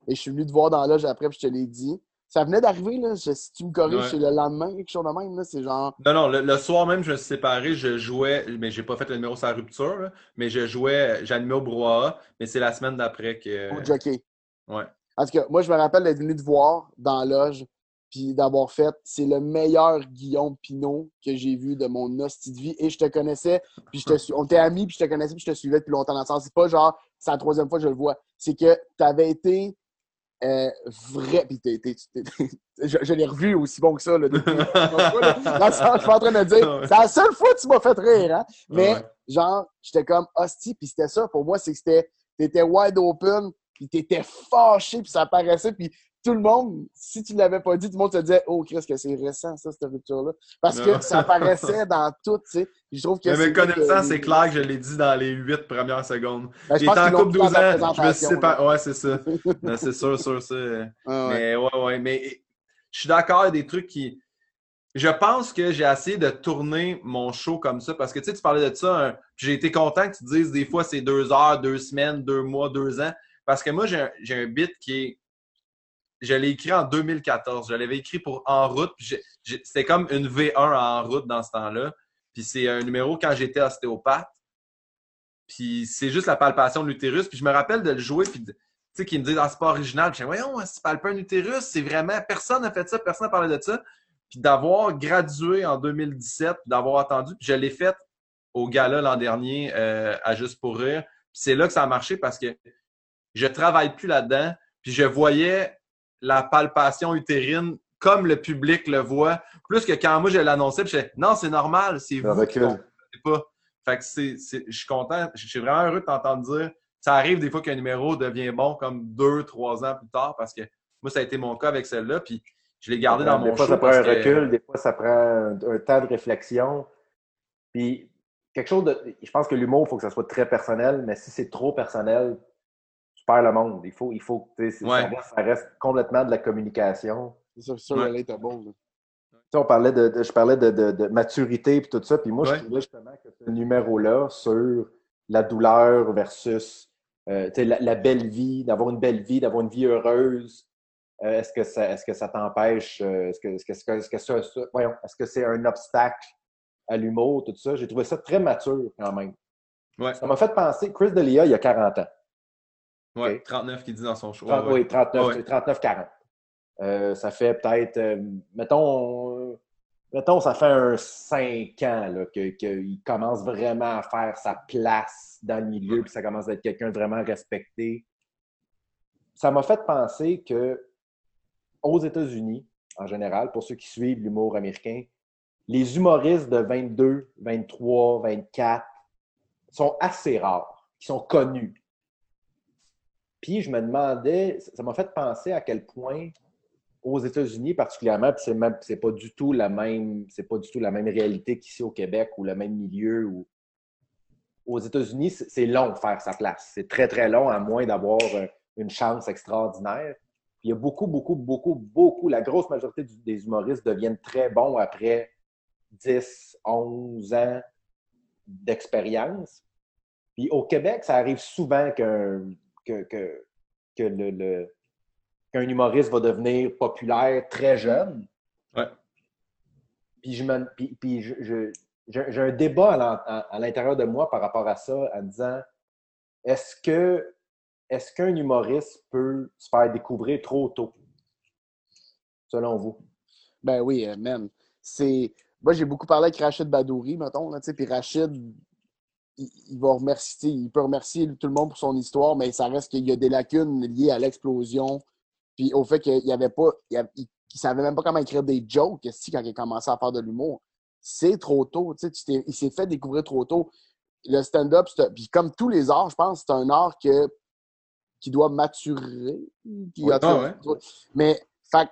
et je suis venu te voir dans la loge après, puis je te l'ai dit. Ça venait d'arriver, là. Je- si tu me corriges, Ouais. c'est le lendemain, quelque chose de même, là. C'est genre. Non, non, le, le soir même, je me suis séparé, je jouais, mais j'ai pas fait le numéro sur la rupture, là, mais je jouais, j'animais au brouhaha, mais c'est la semaine d'après que. au jockey. Ouais. En tout cas, moi, je me rappelle d'être venu te voir dans la loge, puis d'avoir fait, c'est le meilleur Guillaume Pinot que j'ai vu de mon hostie de vie. Et je te connaissais, puis je te suis, on était amis, puis je te connaissais, puis je te suivais depuis longtemps dans le sens. C'est pas genre, c'est la troisième fois que je le vois. C'est que tu avais été euh, vrai. Puis t'es- t'es- t'es- t'es- je, je l'ai revu aussi bon que ça. Là, depuis, dans le sens, je suis en train de dire, c'est la seule fois que tu m'as fait rire, hein? Mais Ouais. genre, j'étais comme hostie, puis c'était ça. Pour moi, c'est que c'était, t'étais wide open, puis t'étais fâché, puis ça apparaissait, puis tout le monde, si tu l'avais pas dit, tout le monde se disait, oh, Chris, que c'est récent, ça, cette rupture-là. Parce Non. que ça apparaissait dans tout, tu sais. Je trouve que Mais connaissant, c'est clair que je l'ai dit dans les huit premières secondes. Ben, été en couple dit dans 12 la ans, je me suis séparé. Ouais, c'est ça. Non, c'est sûr, sûr, ça. Ah ouais. Mais ouais, ouais. Mais je suis d'accord, il y a des trucs qui. Je pense que j'ai essayé de tourner mon show comme ça parce que tu sais, tu parlais de ça. hein, puis j'ai été content que tu dises des fois c'est deux heures, deux semaines, deux mois, deux ans. Parce que moi, j'ai un, j'ai un bit qui est. Je l'ai écrit en 2014. Je l'avais écrit pour En route. C'était comme une V1 en route dans ce temps-là. Puis c'est un numéro quand j'étais ostéopathe. Puis c'est juste la palpation de l'utérus. Puis je me rappelle de le jouer. Puis tu sais, qu'ils me disent, ah, c'est pas original. Puis je dis, voyons, si tu palpes un utérus, c'est vraiment, personne n'a fait ça, personne n'a parlé de ça. Puis d'avoir gradué en 2017, puis d'avoir attendu, puis je l'ai fait au gala l'an dernier euh, à Juste pour rire. Puis c'est là que ça a marché parce que je travaille plus là-dedans, puis je voyais la palpation utérine comme le public le voit, plus que quand moi je l'annonçais, je disais, non, c'est normal, c'est vous recul. pas. Fait que c'est, je suis content, je suis vraiment heureux de t'entendre dire. Ça arrive des fois qu'un numéro devient bon comme deux, trois ans plus tard parce que moi, ça a été mon cas avec celle-là. Puis je l'ai gardé dans des mon fois, show. ça prend un que- recul, des fois, ça prend un, un temps de réflexion. Puis, quelque chose de. Je pense que l'humour, il faut que ça soit très personnel, mais si c'est trop personnel, tu perds le monde. Il faut, il faut que tu sais, Ouais. ça, reste, ça reste complètement de la communication. C'est sûr, sûr Ouais. sais, on parlait de, de- je parlais de, de- de maturité et tout ça. Puis moi, Ouais. je trouvais justement que ce numéro-là sur la douleur versus euh, tu sais, la, la belle vie, d'avoir une belle vie, d'avoir une vie heureuse. euh, est-ce que ça, est-ce que ça t'empêche, euh, est-ce que, est-ce que, est-ce que, est-ce que ça- ça- voyons, est-ce que c'est un obstacle à l'humour, tout ça? J'ai trouvé ça très mature quand même. Ouais, Ça m'a fait penser, Chris D'Elia, il y a 40 ans. Ouais, Ok. 39 qui dit dans son show. 30 ouais. Oui, 39, Ouais. 39-40. Euh, ça fait peut-être, euh, mettons, mettons, ça fait un 5 ans là, que- qu'il commence vraiment à faire sa place dans le milieu, puis ça commence à être quelqu'un de vraiment respecté. Ça m'a fait penser que aux États-Unis, en général, pour ceux qui suivent l'humour américain, les humoristes de 22, 23, 24 sont assez rares, qui sont connus. Puis je me demandais, ça m'a fait penser à quel point aux États-Unis particulièrement, puis c'est même c'est pas du tout la même c'est pas du tout la même réalité qu'ici au Québec ou le même milieu ou aux États-Unis, c'est long de faire sa place. C'est très très long à moins d'avoir euh, une chance extraordinaire. Puis il y a beaucoup beaucoup beaucoup beaucoup la grosse majorité des humoristes deviennent très bons après 10, 11 ans d'expérience. Puis au Québec, ça arrive souvent qu'un que, que, que le, le- qu'un humoriste va devenir populaire très jeune. Ouais. Puis je me- puis- puis je- je- j'ai j'ai un débat à l'en- à à l'intérieur de moi par rapport à ça, en disant est-ce que est-ce qu'un humoriste peut se faire découvrir trop tôt, selon vous? Ben oui, man. C'est. Moi, j'ai beaucoup parlé avec Rachid Badouri, mettons, là, tu sais, puis Rachid, il, il va remercier, il peut remercier tout le monde pour son histoire, mais ça reste qu'il y a des lacunes liées à l'explosion, puis au fait qu'il avait pas, il, a- il- il savait même pas comment écrire des jokes, si quand il a commencé à faire de l'humour. C'est trop tôt, tu sais, il s'est fait découvrir trop tôt. Le stand-up, puis comme tous les arts, je pense, c'est un art que, qui doit maturer. Puis, Ouais. Mais, fait,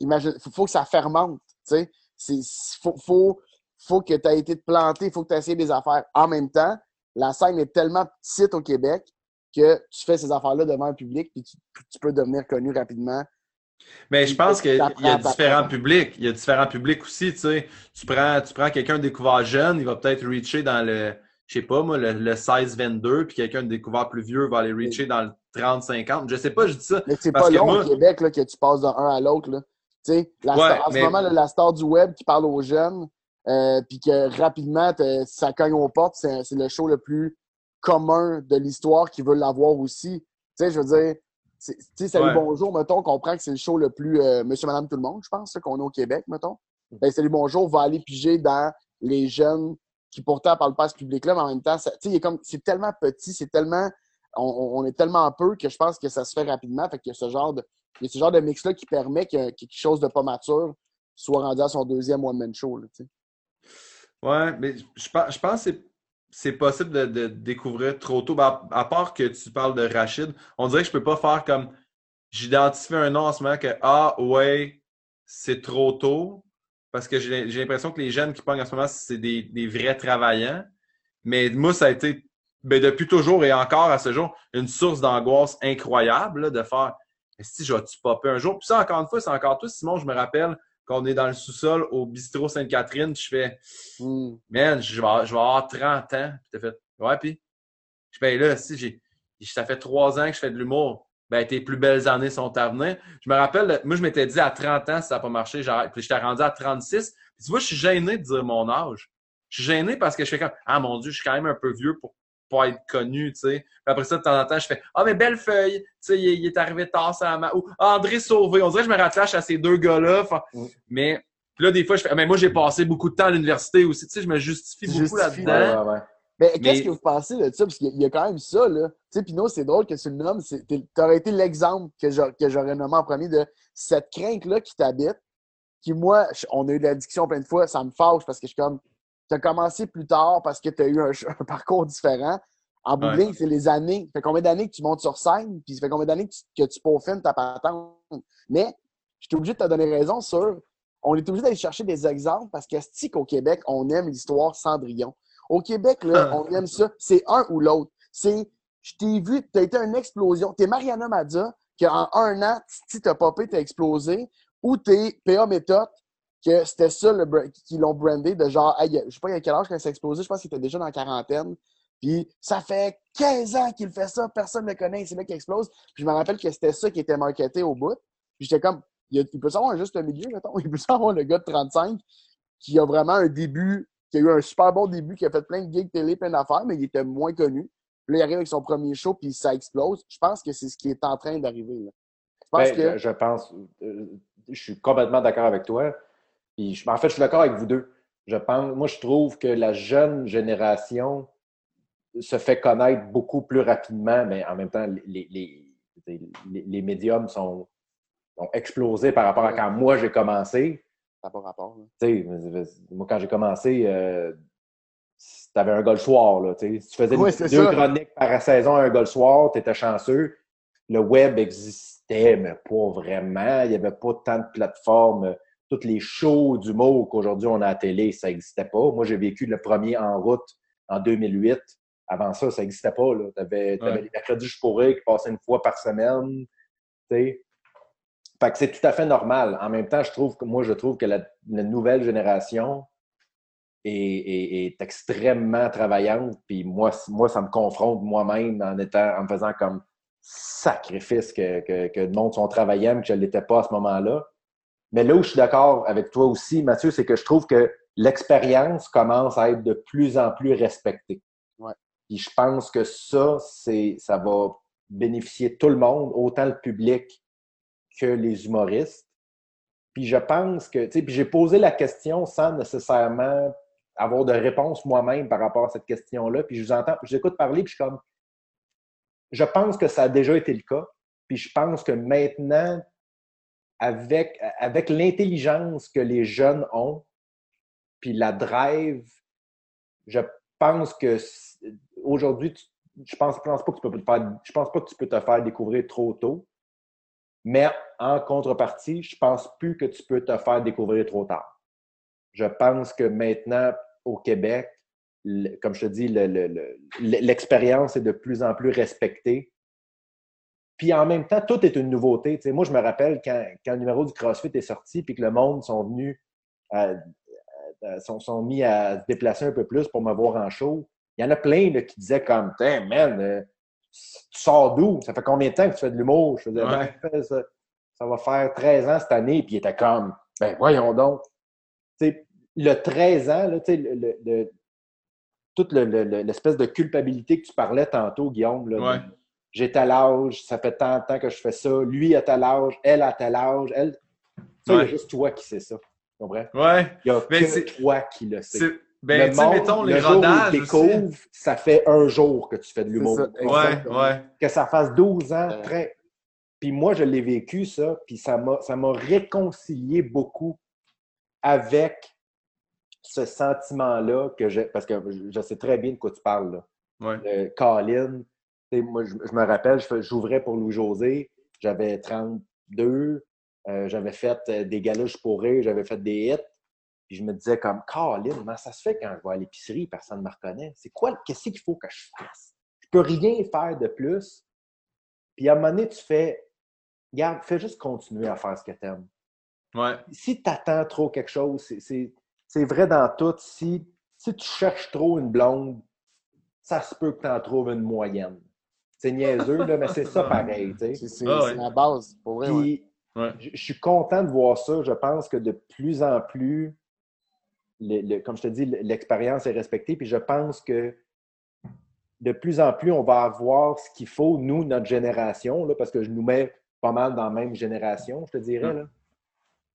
imagine, faut, faut que ça fermente, tu sais. C'est- Faut, faut, faut que tu aies été planté, faut que tu aies essayé des affaires. En même temps, la scène est tellement petite au Québec que tu fais ces affaires-là devant un public puis tu, tu peux devenir connu rapidement. Mais je pense qu'il y a différents publics. Il y a différents publics aussi, tu sais. Tu prends, tu prends quelqu'un de découvert jeune, il va peut-être reacher dans le, je sais pas moi, le, le 16-22, puis quelqu'un de découvert plus vieux va aller reacher dans le 30-50. Je sais pas, je dis ça. Mais c'est pas que long moi- au Québec là, que tu passes d'un à l'autre. là. Tu sais, Ouais, en mais- ce moment, là, la star du web qui parle aux jeunes, euh, puis que rapidement, ça cogne aux portes, c'est le show le plus commun de l'histoire qui veut l'avoir aussi. Tu sais, je veux dire, tu sais, Salut Ouais. Bonjour, mettons, on comprend que c'est le show le plus euh, Monsieur, Madame, tout le monde, je pense, qu'on a au Québec, mettons. Ben, Salut Bonjour va aller piger dans les jeunes qui pourtant parlent pas à ce public-là, mais en même temps, c'est tellement petit, c'est tellement. On, on- est tellement peu que je pense que ça se fait rapidement. Fait qu'il y a ce genre de, il y a ce genre de mix-là qui permet que quelque chose de pas mature soit rendu à son deuxième one-man show. Là. Ouais, mais je pense, je pense que c'est- possible de, de découvrir trop tôt. Ben, à, part que tu parles de Rachid, on dirait que je peux pas faire comme j'identifie un nom en ce moment que Ah ouais, c'est trop tôt. Parce que j'ai j'ai l'impression que les jeunes qui pognent en ce moment, c'est des, des vrais travaillants. Mais moi, ça a été ben, depuis toujours et encore à ce jour, une source d'angoisse incroyable là, de faire si je vais-tu popper un jour? Puis ça, encore une fois, c'est encore tout. Simon, je me rappelle qu'on est dans le sous-sol au bistrot Sainte-Catherine, je fais Hmm. Man, je vais, avoir- je vais avoir 30 ans. Puis t'as fait, ouais, puis, je fais, là, si j'ai, ça fait trois ans que je fais de l'humour. Ben, tes plus belles années sont à venir. Je me rappelle, moi, je m'étais dit à 30 ans, si ça n'a pas marché, j'arrête. Puis j'étais rendu à 36. Puis tu vois, je suis gêné de dire mon âge. Je suis gêné parce que je fais comme, ah mon Dieu, je suis quand même un peu vieux pour pas être connu, tu sais. Puis après ça, de temps en temps, je fais, ah, mais belle feuille, tu sais, il, il est arrivé tard, ça m'a. Ou André Sauvé. On dirait que je me rattache à ces deux gars-là. Mm. Mais, puis là, des fois, je fais, ah, mais moi, j'ai passé beaucoup de temps à l'université aussi, tu sais, je me justifie Tu beaucoup là-dedans. Ouais, ouais, ouais. Mais Mais- qu'est-ce que vous pensez de ça? Parce qu'il y a- quand même ça, là. Tu sais, Pino, c'est drôle que tu le nommes. T'aurais été l'exemple que j'a- que j'aurais nommé en premier de cette crainte-là qui t'habite, qui, moi, on a eu de la discussion plein de fois, ça me fâche parce que je suis comme, tu as commencé plus tard parce que tu as eu un, un parcours différent. En bout Ouais. c'est les années. Ça fait combien d'années que tu montes sur scène, puis ça fait combien d'années que tu, que tu peaufines ta patente? Mais je suis obligé de te donner raison sur. On est obligé d'aller chercher des exemples parce que c'est qu'au Québec, on aime l'histoire Cendrillon? Au Québec, là, on aime ça. C'est un ou l'autre. C'est, je t'ai vu, tu as été une explosion. T'es Mariana Madza, qu'en un an, si t'as popé, t'as explosé. Ou t'es PA Méthode, que c'était ça le, bra- qui l'ont brandé de genre, hey, je sais pas à quel âge quand ça a explosé, je pense qu'il était déjà dans la quarantaine. Puis ça fait 15 ans qu'il fait ça, personne ne le connaît, c'est là qu'il explose. Puis je me rappelle que c'était ça qui était marketé au bout. Puis j'étais comme, il, il peut savoir un juste milieu, mettons. Il peut savoir le gars de 35 qui a vraiment un début, qui a eu un super bon début, qui a fait plein de gigs télé, plein d'affaires, mais il était moins connu. Puis là, il arrive avec son premier show, puis ça explose. Je pense que c'est ce qui est en train d'arriver. là. Je pense Ben, que. je, pense, euh, je suis complètement d'accord avec toi. Puis je- en fait, je suis d'accord avec vous deux. Je pense, moi, je trouve que la jeune génération se fait connaître beaucoup plus rapidement, mais en même temps, les, les, les, les médiums sont, ont explosé par rapport à quand moi j'ai commencé. Ça n'a pas rapport. moi, quand j'ai commencé, euh, tu avais un le soir. Là, si tu faisais Oui, deux ça. chroniques par saison, un le soir, tu étais chanceux. Le web existait, mais pas vraiment. Il n'y avait pas tant de plateformes. Toutes les shows d'humour qu'aujourd'hui on a à la télé, ça n'existait pas. Moi, j'ai vécu le premier en route en 2008. Avant ça, ça n'existait pas. Tu avais, Ouais. les mercredis je pourrais qui passaient une fois par semaine. Fait que c'est tout à fait normal. En même temps, je trouve que moi, je trouve que la, la nouvelle génération est, est- est extrêmement travaillante. Puis moi, moi, ça me confronte moi-même en étant en me faisant comme sacrifice que, que, que le monde sont travaillant, mais que je ne l'étais pas à ce moment-là. Mais là où je suis d'accord avec toi aussi, Mathieu, c'est que je trouve que l'expérience commence à être de plus en plus respectée. Ouais. Puis je pense que ça, c'est ça va bénéficier tout le monde, autant le public que les humoristes. Puis je pense que, tu sais, puis j'ai posé la question sans nécessairement avoir de réponse moi-même par rapport à cette question-là. Puis je vous entends, je vous écoute parler, puis je suis comme, je pense que ça a déjà été le cas. Puis je pense que maintenant, avec, avec l'intelligence que les jeunes ont, puis la drive, je pense que aujourd'hui, je pense, pense pas que tu peux te faire, je pense pas que tu peux te faire découvrir trop tôt. Mais en contrepartie, je pense plus que tu peux te faire découvrir trop tard. Je pense que maintenant, au Québec, comme je te dis, le- le- le- l'expérience est de plus en plus respectée. Puis en même temps, tout est une nouveauté. Moi, je me rappelle quand, quand le numéro du CrossFit est sorti, puis que le monde sont venus, à- à- sont, sont mis à se déplacer un peu plus pour me voir en show. Il y en a plein là, qui disaient comme, Damn, man, euh, tu sors d'où? Ça fait combien de temps que tu fais de l'humour? Je faisais, Ouais. Ben, ça va faire 13 ans cette année. Puis il était comme, ben voyons donc. Le 13 ans, là, tu sais, le, le- le- toute le- le- le- l'espèce de culpabilité que tu parlais tantôt, Guillaume, là, Ouais. de- j'ai tel âge, ça fait tant de temps que je fais ça, lui a tel âge, elle a tel âge, elle. Ça, il y Ouais. a juste toi qui sais ça. Tu comprends? Ouais. Il y a que c'est- toi qui le sais. Ben, Le monde, mettons, les le jour où rodages aussi. découvre, ça fait un jour que tu fais de l'humour. Ouais, ouais. Que ça fasse 12 ans, Ouais. très. Puis moi, je l'ai vécu, ça, puis ça m'a ça m'a réconcilié beaucoup avec ce sentiment-là que j'ai. Parce que je, sais très bien de quoi tu parles, là. Ouais. Euh, Colin, moi, je, je me rappelle, j'ouvrais pour Louis-José, j'avais 32, euh, j'avais fait euh, des galoches pourrés, j'avais fait des hits. Puis je me disais comme, Colin, comment ça se fait quand je vais à l'épicerie, personne ne me reconnaît? C'est quoi, qu'est-ce qu'il faut que je fasse? Je peux rien faire de plus. Puis à un moment donné, tu fais, regarde, fais juste continuer à faire ce que tu aimes. Ouais. Si tu attends trop quelque chose, c'est- c'est c'est vrai dans tout. Si, si tu cherches trop une blonde, ça se peut que tu en trouves une moyenne. C'est niaiseux, là, mais c'est ça pareil. tu sais. C'est Ah ouais. la base, pour vrai. Puis, Ouais. je je suis content de voir ça. Je pense que de plus en plus, le- le- comme je te dis, l'expérience est respectée. Puis je pense que de plus en plus, on va avoir ce qu'il faut, nous, notre génération, là, parce que je nous mets pas mal dans la même génération, je te dirais. Là,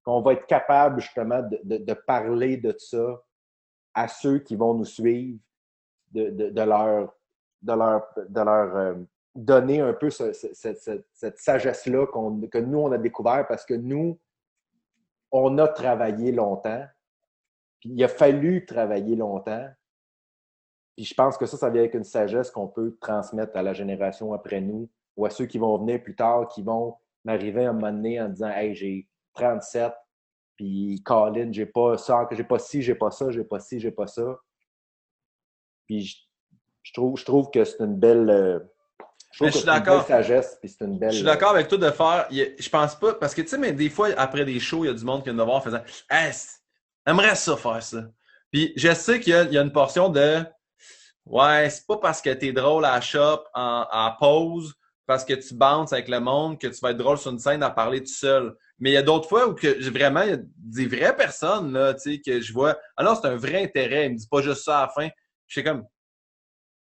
qu'on va être capable justement de, de- de parler de ça à ceux qui vont nous suivre, de, de- de leur, de leur, de leur euh, donner un peu ce- ce- cette, sagesse-là que nous, on a découvert parce que nous, on a travaillé longtemps. Il a fallu travailler longtemps. Puis je pense que ça, ça vient avec une sagesse qu'on peut transmettre à la génération après nous ou à ceux qui vont venir plus tard, qui vont m'arriver à un moment donné en disant Hey, j'ai 37, puis Colin, j'ai pas ça, j'ai pas ci, j'ai pas ça, j'ai pas ci, j'ai pas ça. Puis je, trouve, je trouve que c'est une belle. Euh, je suis c'est une d'accord. belle sagesse, puis c'est une belle. Je suis d'accord avec toi de faire. Je pense pas. Parce que tu sais, mais des fois, après des shows, il y a du monde qui vient me voir en faisant Hey, j'aimerais ça faire ça. Puis je sais qu'il y, a- il y a une portion de Ouais, c'est pas parce que t'es drôle à la shop en, pause, parce que tu bounces avec le monde, que tu vas être drôle sur une scène à parler tout seul. Mais il y a d'autres fois où que vraiment, il y a des vraies personnes, là, tu sais, que je vois. Ah non, c'est un vrai intérêt. Il me dit pas juste ça à la fin. Je suis comme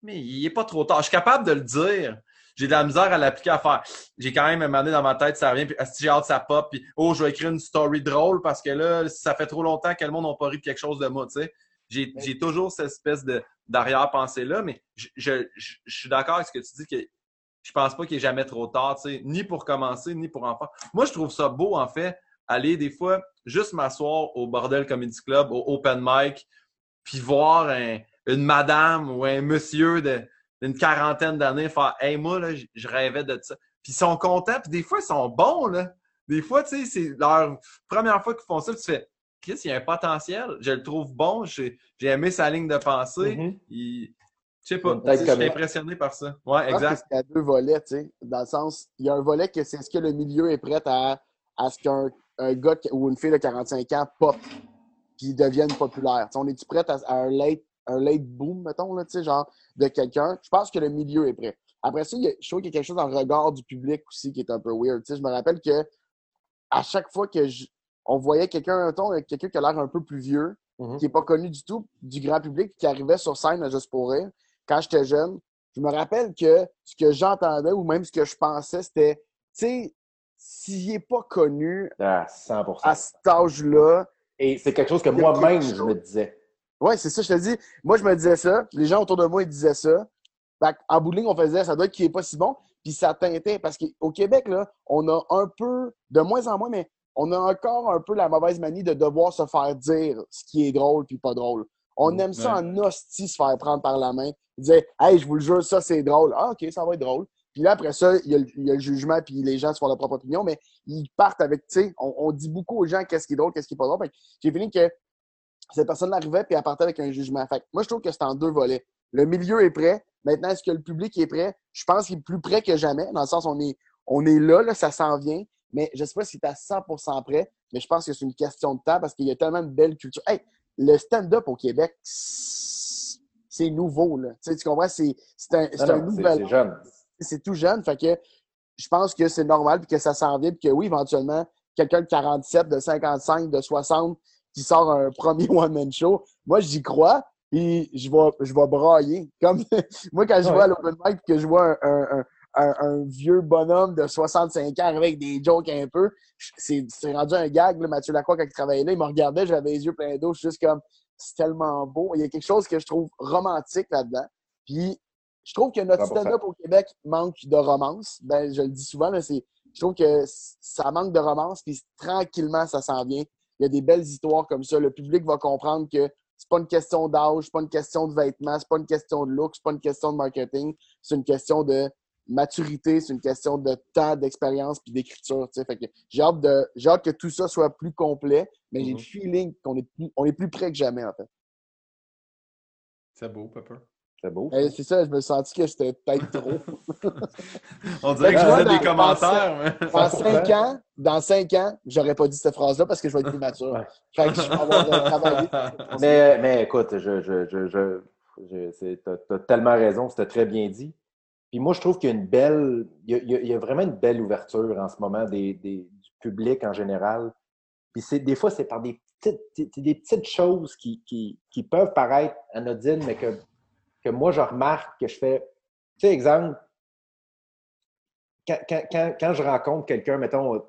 Mais il est pas trop tard. Je suis capable de le dire. J'ai de la misère à l'appliquer à faire. J'ai quand même demandé dans ma tête, ça revient, puis j'ai hâte, ça pop, puis oh, je vais écrire une story drôle parce que là, ça fait trop longtemps que le monde n'a pas ri de quelque chose de moi, tu sais. J'ai toujours cette espèce de d'arrière-pensée-là, mais je, je, je, je suis d'accord avec ce que tu dis que je pense pas qu'il est jamais trop tard, tu sais, ni pour commencer, ni pour en faire. Moi, je trouve ça beau, en fait, aller des fois juste m'asseoir au Bordel Comedy Club, au open mic, puis voir un- une madame ou un monsieur de- d'une quarantaine d'années faire Hey, moi, là, je- rêvais de ça. Puis ils sont contents, puis des fois, ils sont bons, là. Des fois, tu sais, c'est leur première fois qu'ils font ça, puis tu fais Chris, il y a un potentiel, je le trouve bon, j'ai j'ai aimé sa ligne de pensée. Il- Je sais pas, je suis impressionné par ça. Ouais, Je pense que exact. c'est à deux volets, tu sais. Dans le sens, il y a un volet que c'est est-ce que le milieu est prêt à, à ce qu'un un gars ou une fille de 45 ans pop puis devienne populaire? Tu sais, on est-tu prêt à, à un, late, un late boom, mettons, là, tu sais, genre de quelqu'un? Je pense que le milieu est prêt. Après ça, il y a- je trouve qu'il y a quelque chose dans le regard du public aussi qui est un peu weird. Je me rappelle que à chaque fois que je- on voyait quelqu'un, mettons, quelqu'un qui a l'air un peu plus vieux, Mhm. qui n'est pas connu du tout du grand public, qui arrivait sur scène à Juste pour rire, quand j'étais jeune, je me rappelle que ce que j'entendais ou même ce que je pensais, c'était, tu sais, s'il n'est pas connu À 100 à cet âge-là, Et c'est quelque chose que moi-même, je me disais. Ouais, c'est ça, je te dis. Moi, je me disais ça. Les gens autour de moi, ils disaient ça. Fait en bout de ligne, on faisait, ça doit être qu'il n'est pas si bon. Puis ça teintait. Parce qu'au Québec, là, on a un peu, de moins en moins, mais on a encore un peu la mauvaise manie de devoir se faire dire ce qui est drôle puis pas drôle. On Mm, aime ça en hostie se faire prendre par la main. Dire, hey, je vous le jure, ça c'est drôle. Ah, ok, ça va être drôle. Puis là, après ça, il y, a le, il y a le jugement, puis les gens se font leur propre opinion, mais ils partent avec, tu sais, on, on dit beaucoup aux gens qu'est-ce qui est drôle, qu'est-ce qui est pas drôle. J'ai fini que cette personne arrivait puis elle partait avec un jugement. Fait que moi, je trouve que c'est en deux volets. Le milieu est prêt. Maintenant, est-ce que le public est prêt? Je pense qu'il est plus prêt que jamais, dans le sens on est, on est là, là, ça s'en vient. Mais je ne sais pas si tu es à 100% prêt, mais je pense que c'est une question de temps parce qu'il y a tellement de belles cultures. Hey, le stand-up au Québec, c'est nouveau. Là. Tu, sais, tu comprends? C'est un, c'est Non, un non, c'est- nouvel c'est jeune. c'est tout jeune. Fait que je pense que c'est normal puis que ça s'en vient puis que oui, éventuellement, quelqu'un de 47, de 55, de 60 qui sort un premier one-man show, moi, j'y crois puis je vais, je vais brailler. Comme moi, quand je vois à l'open mic que je vois un, un- un- un- un vieux bonhomme de 65 ans avec des jokes un peu, c'est rendu un gag. Là. Mathieu Lacroix, quand il travaillait là, il me regardait, j'avais les yeux pleins d'eau. Je suis juste comme, c'est tellement beau. Il y a quelque chose que je trouve romantique là-dedans. Puis je trouve que notre 100%. stand-up au Québec manque de romance. Ben, je le dis souvent, là, c'est, je trouve que ça manque de romance, puis tranquillement, ça s'en vient. Il y a des belles histoires comme ça. Le public va comprendre que c'est pas une question d'âge, c'est pas une question de vêtements, c'est pas une question de look, c'est pas une question de marketing, c'est une question de maturité, c'est une question de temps, d'expérience puis d'écriture. J'ai hâte, de, j'ai hâte que tout ça soit plus complet, mais j'ai Mhm. le feeling qu'on est plus, on est plus près que jamais, en fait. C'est beau, Pepper. C'est beau. C'est ça, je me suis senti que c'était peut-être trop. On dirait que je faisais des dans- commentaires. mais- Dans cinq ans, dans cinq ans, j'aurais pas dit cette phrase-là parce que je vais être plus mature. Ouais. Fait que je vais avoir euh, travaillé. Mais, mais écoute, je, je, je, je, je- c'est- t'as, t'as tellement raison, c'était très bien dit. Puis moi, je trouve qu'il y a une belle, il y a, il y vraiment une belle ouverture en ce moment des, des- du public en général. Puis c'est, des fois, c'est par des petites, des- des petites choses qui, qui, qui peuvent paraître anodines, mais que, que moi, je remarque, que je fais. Tu sais, exemple, quand, je rencontre quelqu'un, mettons,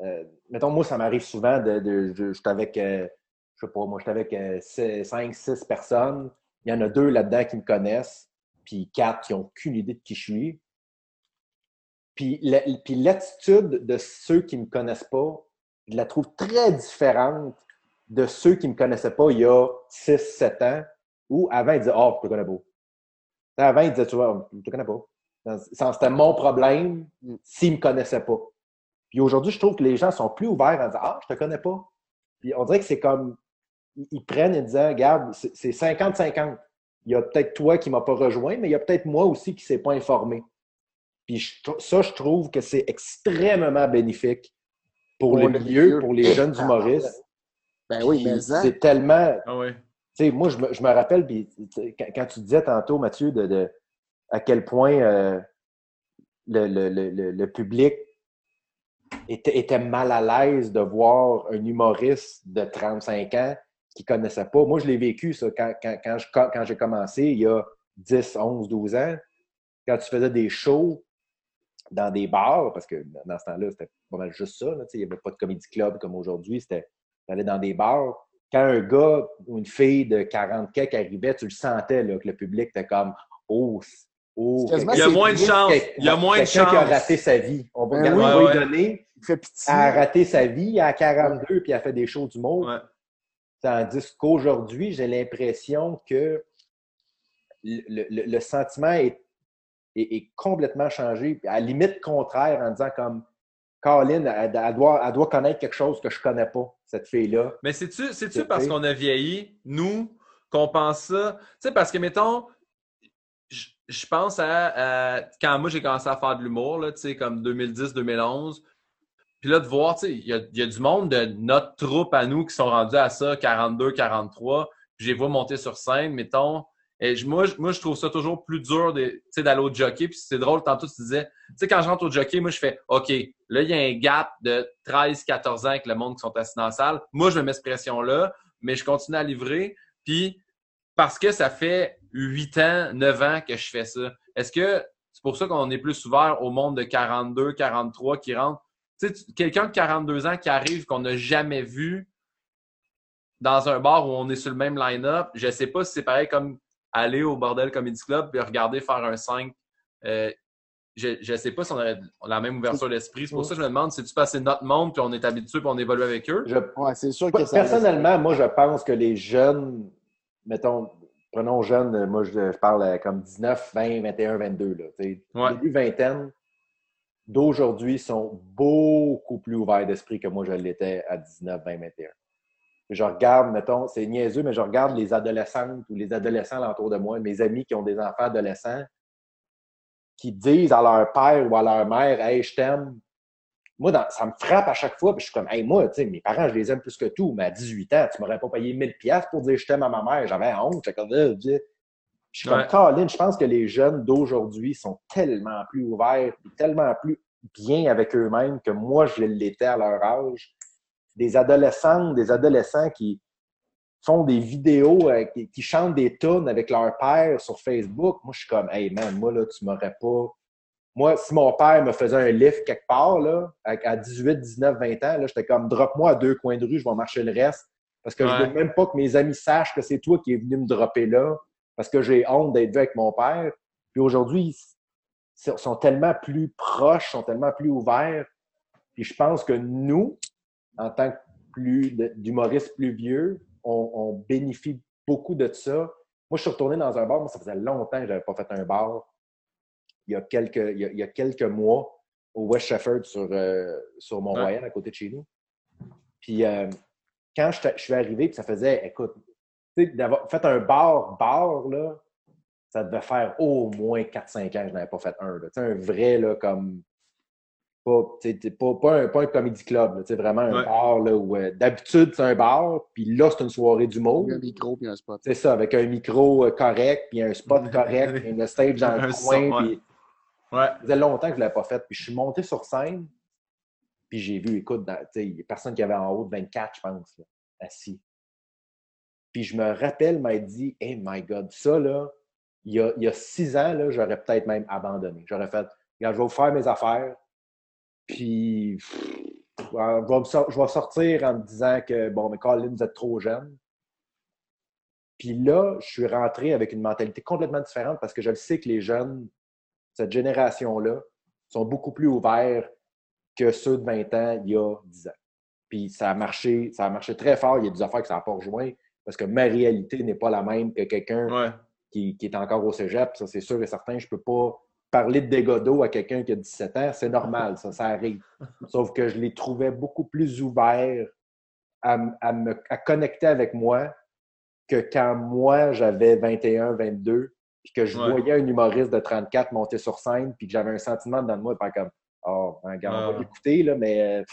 euh, mettons, moi, ça m'arrive souvent de. je, suis avec, euh, je sais pas, moi, je suis avec euh, 5, 6 personnes. Il y en a deux là-dedans qui me connaissent, puis quatre qui n'ont aucune idée de qui je suis. Puis l'attitude de ceux qui ne me connaissent pas, je la trouve très différente de ceux qui ne me connaissaient pas il y a 6-7 ans, où avant, ils disaient Oh, je te connais pas. Avant, ils disaient Tu vois, je te connais pas. C'était mon problème s'ils ne me connaissaient pas. Puis aujourd'hui, je trouve que les gens sont plus ouverts en disant Ah, je te connais pas. Puis on dirait que c'est comme ils prennent et disant Regarde, c'est 50-50. Il y a peut-être toi qui ne m'as pas rejoint, mais il y a peut-être moi aussi qui ne s'est pas informé. Puis ça, je trouve que c'est extrêmement bénéfique pour, le milieu, pour les jeunes humoristes. Ben oui, mais C'est tellement. Ah oui. Moi, je me, rappelle, quand, tu disais tantôt, Mathieu, de, à quel point euh, le, public était, mal à l'aise de voir un humoriste de 35 ans qui ne connaissait pas. Moi, je l'ai vécu, ça, quand j'ai commencé, il y a 10, 11, 12 ans. Quand tu faisais des shows, dans des bars, parce que dans ce temps-là, c'était pas mal juste ça. il n'y avait pas de comédie club comme aujourd'hui. C'était d'aller dans des bars. Quand un gars ou une fille de 40 qui arrivait, tu le sentais là, que le public était comme Oh, oh il y a moins de chance. Il y a moins de chance. qui a raté sa vie. On va, ben lui donner. Il fait pitié. Elle a raté sa vie à 42 puis elle a fait des shows du monde. Tandis qu'aujourd'hui, j'ai l'impression que le, le, sentiment est est, complètement changé. À la limite contraire, en disant comme Colin, elle, doit, elle doit connaître quelque chose que je connais pas, cette fille-là. Mais c'est-tu, c'est-tu parce qu'on a vieilli, nous, qu'on pense ça? Tu sais, parce que, mettons, je, pense à, quand moi j'ai commencé à faire de l'humour, tu sais, comme 2010-2011. Puis là, de voir, tu sais, il y a, y a, du monde de notre troupe à nous qui sont rendus à ça, 42, 43. Puis j'ai vu monter sur scène, mettons, et moi, moi, je trouve ça toujours plus dur d'aller au jockey. Puis c'est drôle, tantôt tu disais, tu sais, quand je rentre au jockey, moi, je fais OK, là, il y a un gap de 13, 14 ans avec le monde qui sont assis dans la salle. Moi, je me mets cette pression-là, mais je continue à livrer. Puis parce que ça fait 8 ans, 9 ans que je fais ça. Est-ce que c'est pour ça qu'on est plus ouvert au monde de 42, 43 qui rentre? Tu sais, quelqu'un de 42 ans qui arrive qu'on n'a jamais vu dans un bar où on est sur le même line-up, je sais pas si c'est pareil comme aller au Bordel Comedy Club et regarder faire un 5. Euh, je ne sais pas si on a la même ouverture d'esprit. C'est pour ça que je me demande si tu passes notre monde puis on est habitué puis on évolue avec eux? c'est sûr que Personnellement, moi, je pense que les jeunes, mettons, prenons jeunes, moi, je, parle comme 19, 20, 21, 22, là, ouais. début vingtaine, d'aujourd'hui sont beaucoup plus ouverts d'esprit que moi, je l'étais à 19, 20, 21 je regarde, mettons, c'est niaiseux, mais je regarde les adolescentes ou les adolescents autour de moi, mes amis qui ont des enfants adolescents, qui disent à leur père ou à leur mère Hey, je t'aime. Moi, ça me frappe à chaque fois, puis je suis comme Hey, moi, tu sais, mes parents, je les aime plus que tout, mais à 18 ans, tu m'aurais pas payé 1000$ pour dire je t'aime à ma mère. J'avais honte. J'étais comme, euh, je suis comme Colin, je pense que les jeunes d'aujourd'hui sont tellement plus ouverts, tellement plus bien avec eux-mêmes que moi, je l'étais à leur âge des adolescentes, des adolescents qui font des vidéos, euh, qui, chantent des tunes avec leur père sur Facebook. Moi, je suis comme, hey man, moi, là, tu m'aurais pas. Moi, si mon père me faisait un lift quelque part, là, à 18, 19, 20 ans, là, j'étais comme, drop-moi à deux coins de rue, je vais marcher le reste. Parce que je veux même pas que mes amis sachent que c'est toi qui es venu me dropper là, parce que j'ai honte d'être vu avec mon père. Puis aujourd'hui, ils sont tellement plus proches, sont tellement plus ouverts. Puis je pense que nous, en tant que plus d'humoriste plus vieux, on, bénéficie beaucoup de ça. Moi, je suis retourné dans un bar. Moi, ça faisait longtemps que je n'avais pas fait un bar. Il y a quelques, il y a, quelques mois, au West Shefford, sur, euh, sur Mont-Royal, à côté de chez nous. Puis, euh, quand je, suis arrivé, puis ça faisait, écoute, d'avoir fait un bar, bar, là, ça devait faire au moins 4-5 ans que je n'avais pas fait un. Là. Un vrai, là, comme pas, pas, un, pas un comédie club, là, vraiment un bar là, où euh, d'habitude c'est un bar, puis là c'est une soirée d'humour. Un micro puis un spot. C'est ça, avec un micro euh, correct, puis un spot correct, puis une stage dans le coin. Puis... Ouais. Ça faisait longtemps que je ne l'avais pas fait. Puis je suis monté sur scène, puis j'ai vu, écoute, il n'y a personne qui avait en haut de 24, je pense, assis. Puis je me rappelle m'a dit, hey my God, ça là, il y a, il y a six ans, là, j'aurais peut-être même abandonné. J'aurais fait, regarde, je vais vous faire mes affaires puis, je vais sortir en me disant que, bon, mais Colin, vous êtes trop jeune. Puis là, je suis rentré avec une mentalité complètement différente parce que je le sais que les jeunes, cette génération-là, sont beaucoup plus ouverts que ceux de 20 ans il y a 10 ans. Puis ça a marché, ça a marché très fort. Il y a des affaires que ça n'a pas rejoint parce que ma réalité n'est pas la même que quelqu'un Ouais. qui, qui est encore au cégep. Ça, c'est sûr et certain. Je peux pas parler de dégâts d'eau à quelqu'un qui a 17 ans. C'est normal, ça, ça arrive. Sauf que je les trouvais beaucoup plus ouverts à, à me, à connecter avec moi que quand moi, j'avais 21, 22, puis que je Ouais. voyais un humoriste de 34 monter sur scène, puis que j'avais un sentiment dans moi, pas comme, oh, regarde, on va Ouais. l'écouter, là, mais euh,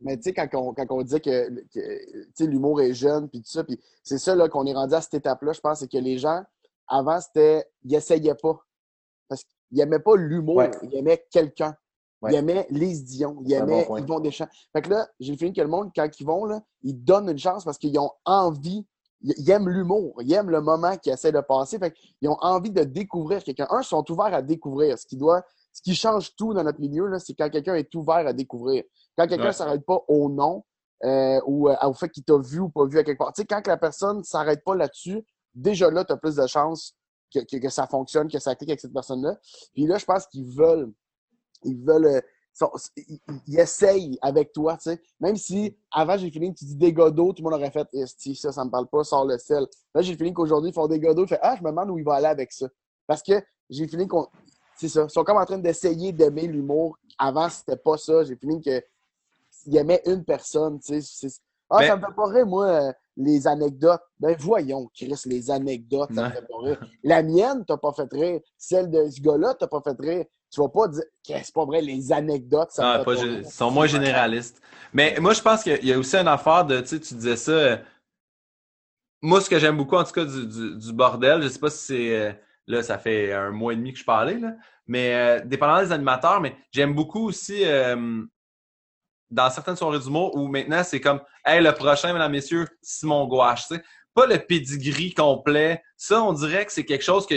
Mais tu sais, quand on, quand on dit que, que, tu sais, l'humour est jeune, puis tout ça, puis c'est ça là, qu'on est rendu à cette étape-là, je pense, c'est que les gens, avant, c'était, ils essayaient pas. Parce qu'ils n'aimaient pas l'humour, Ouais. ils aimaient quelqu'un. Ouais. Ils aimaient Lise Dion, C'est un bon. Yvon Deschamps. Fait que là, j'ai le feeling que le monde, quand ils vont, là, ils donnent une chance parce qu'ils ont envie, ils aiment l'humour, ils aiment le moment qu'ils essaient de passer. Fait qu'ils ont envie de découvrir quelqu'un. Un, ils sont ouverts à découvrir. Ce qui doit, ce qui change tout dans notre milieu, là, c'est quand quelqu'un est ouvert à découvrir. Quand quelqu'un ne Ouais. s'arrête pas au nom euh, ou euh, au fait qu'il t'a vu ou pas vu à quelque part. Tu sais, quand la personne ne s'arrête pas là-dessus, déjà là, tu as plus de chances que, que, que ça fonctionne, que ça clique avec cette personne-là. Puis là, je pense qu'ils veulent, ils veulent, euh, sont- ils, ils essayent avec toi, tu sais. Même si avant, j'ai fini, tu dis des d'eau, tout le monde aurait fait, Esti, ça, ça me parle pas, sors le sel. Là, j'ai fini qu'aujourd'hui, ils font des d'eau, fait, ah, je me demande où il va aller avec ça. Parce que j'ai fini qu'on, c'est ça, ils sont comme en train d'essayer d'aimer l'humour. Avant, c'était pas ça. J'ai fini que il aimait une personne, tu sais. Ah, Mais- ça me fait pas rire, moi, euh, les anecdotes. Ben voyons, Chris, les anecdotes, ça fait pas rire. La mienne, t'as pas fait rire. Celle de ce gars-là, t'as pas fait rire. Tu vas pas dire, Chris, c'est pas vrai, les anecdotes, ça Ah, fait pas pas rire. ils sont moins généralistes. Mais moi, je pense qu'il y a aussi une affaire de, tu sais, tu disais ça. euh, moi, ce que j'aime beaucoup, en tout cas, du, du, du bordel, je sais pas si c'est. euh, là, ça fait un mois et demi que je parlais, là. Mais euh, dépendant des animateurs, mais j'aime beaucoup aussi euh, dans certaines soirées d'humour où maintenant c'est comme Hey, le prochain, mesdames, messieurs, Simon Gouache, tu sais. Pas le pedigree complet. Ça, on dirait que c'est quelque chose que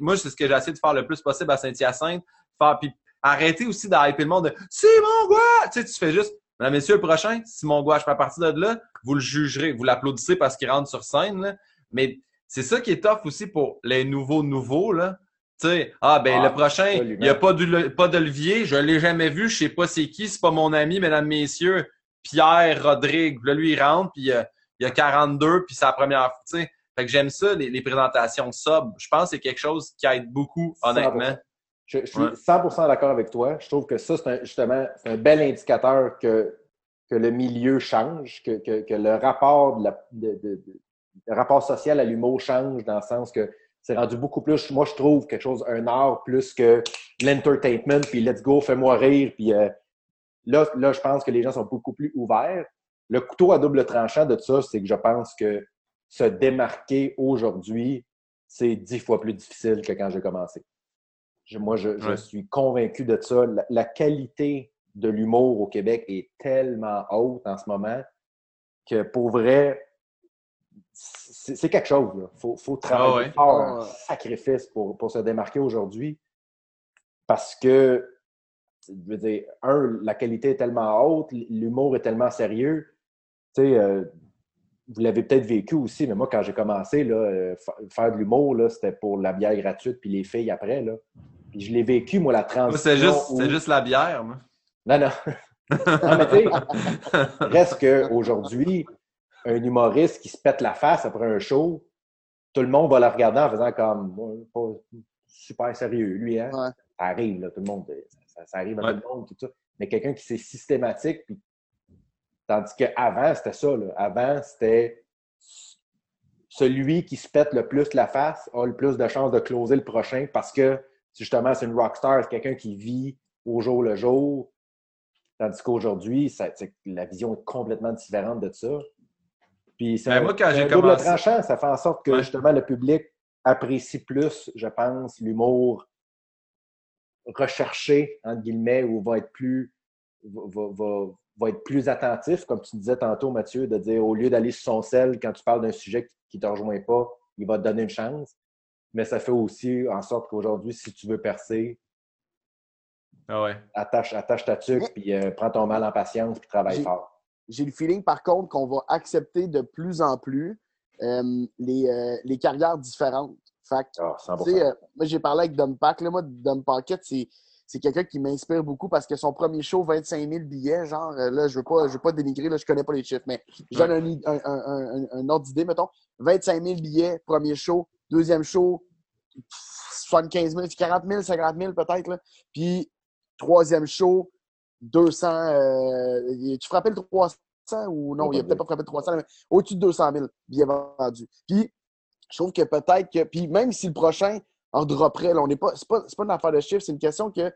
moi, c'est ce que j'ai essayé de faire le plus possible à Saint-Hyacinthe. Faire, puis arrêter aussi d'hyper le monde de Simon Gouache! Tu sais, tu fais juste, mesdames, messieurs, le prochain, Simon Gouache. À partir de là, vous le jugerez, vous l'applaudissez parce qu'il rentre sur scène, là. Mais c'est ça qui est tough aussi pour les nouveaux nouveaux, là. Tu sais, ah, ben, Ah, le prochain, absolument. il n'y a pas pas d'Olivier, je l'ai jamais vu, je sais pas c'est qui, c'est pas mon ami, mesdames, messieurs, Pierre Rodrigue. Là, lui, il rentre, puis euh, il a 42, puis c'est la première fois, tu sais. Fait que j'aime ça, les, les présentations sub. Je pense que c'est quelque chose qui aide beaucoup, honnêtement. 100%. Je, je suis Ouais. 100% d'accord avec toi. Je trouve que ça, c'est un- justement un bel indicateur que, que le milieu change, que, que, que le rapport de la- de- de- de- le rapport social à l'humour change dans le sens que c'est rendu beaucoup plus, moi je trouve, quelque chose, un art plus que l'entertainment, puis let's go, fais-moi rire, puis euh, là, là, je pense que les gens sont beaucoup plus ouverts. Le couteau à double tranchant de ça, c'est que je pense que se démarquer aujourd'hui, c'est dix fois plus difficile que quand j'ai commencé. Je- moi, je, je Ouais. suis convaincu de ça. La, la qualité de l'humour au Québec est tellement haute en ce moment que pour vrai, c'est quelque chose. Il faut, faut travailler Ah ouais. fort, Ah sacrifice pour, pour se démarquer aujourd'hui. Parce que, je veux dire, un, la qualité est tellement haute, l'humour est tellement sérieux. Tu sais, euh, vous l'avez peut-être vécu aussi, mais moi, quand j'ai commencé, là, euh, fa- faire de l'humour, là, c'était pour la bière gratuite puis les filles après. Là. Puis je l'ai vécu, moi, la transition. c'est juste, où- juste la bière, moi. Non, non. non, mais tu sais, reste qu'aujourd'hui, un humoriste qui se pète la face après un show, tout le monde va le regarder en faisant comme pas super sérieux, lui, hein? Ouais. Ça arrive, là, tout le monde. Ça, ça arrive à Ouais. tout le monde, tout ça. Mais quelqu'un qui c'est systématique, puis tandis qu'avant, c'était ça, là. Avant, c'était celui qui se pète le plus la face a le plus de chances de closer le prochain parce que justement, c'est une rockstar, c'est quelqu'un qui vit au jour le jour. Tandis qu'aujourd'hui, la vision est complètement différente de ça. Puis c'est Ben, un, moi, quand c'est j'ai un double commencé- tranchant, ça fait en sorte que Ouais. justement le public apprécie plus, je pense, l'humour recherché, entre guillemets, ou va être plus va, va- va- être plus attentif, comme tu disais tantôt, Mathieu, de dire au lieu d'aller sur son sel quand tu parles d'un sujet qui ne te rejoint pas, il va te donner une chance. Mais ça fait aussi en sorte qu'aujourd'hui, si tu veux percer, Ah ouais. attache, attache ta tuque, puis euh, prends ton mal en patience, puis travaille fort. J'ai le feeling, par contre, qu'on va accepter de plus en plus euh, les, euh, les carrières différentes. Fait que, Ah, 100%. tu sais, euh, moi, j'ai parlé avec Dom Pack. Là, moi, Dom Paquette, c'est c'est quelqu'un qui m'inspire beaucoup parce que son premier show, 25 000 billets, genre, là, je veux pas, je veux pas dénigrer, là, je connais pas les chiffres, mais je donne un, un, un, un, ordre d'idée, mettons. 25 000 billets, premier show. Deuxième show, 75 000, 40 000, 50 000 peut-être, là. Puis, troisième show, 200, euh, tu frappais le 300 ou non, il a peut-être pas frappé le 300, mais au-dessus de 200 000 billets vendus. Puis, je trouve que peut-être que, puis même si le prochain en dropperait, là, on n'est pas, c'est pas, pas une affaire de chiffres, c'est une question que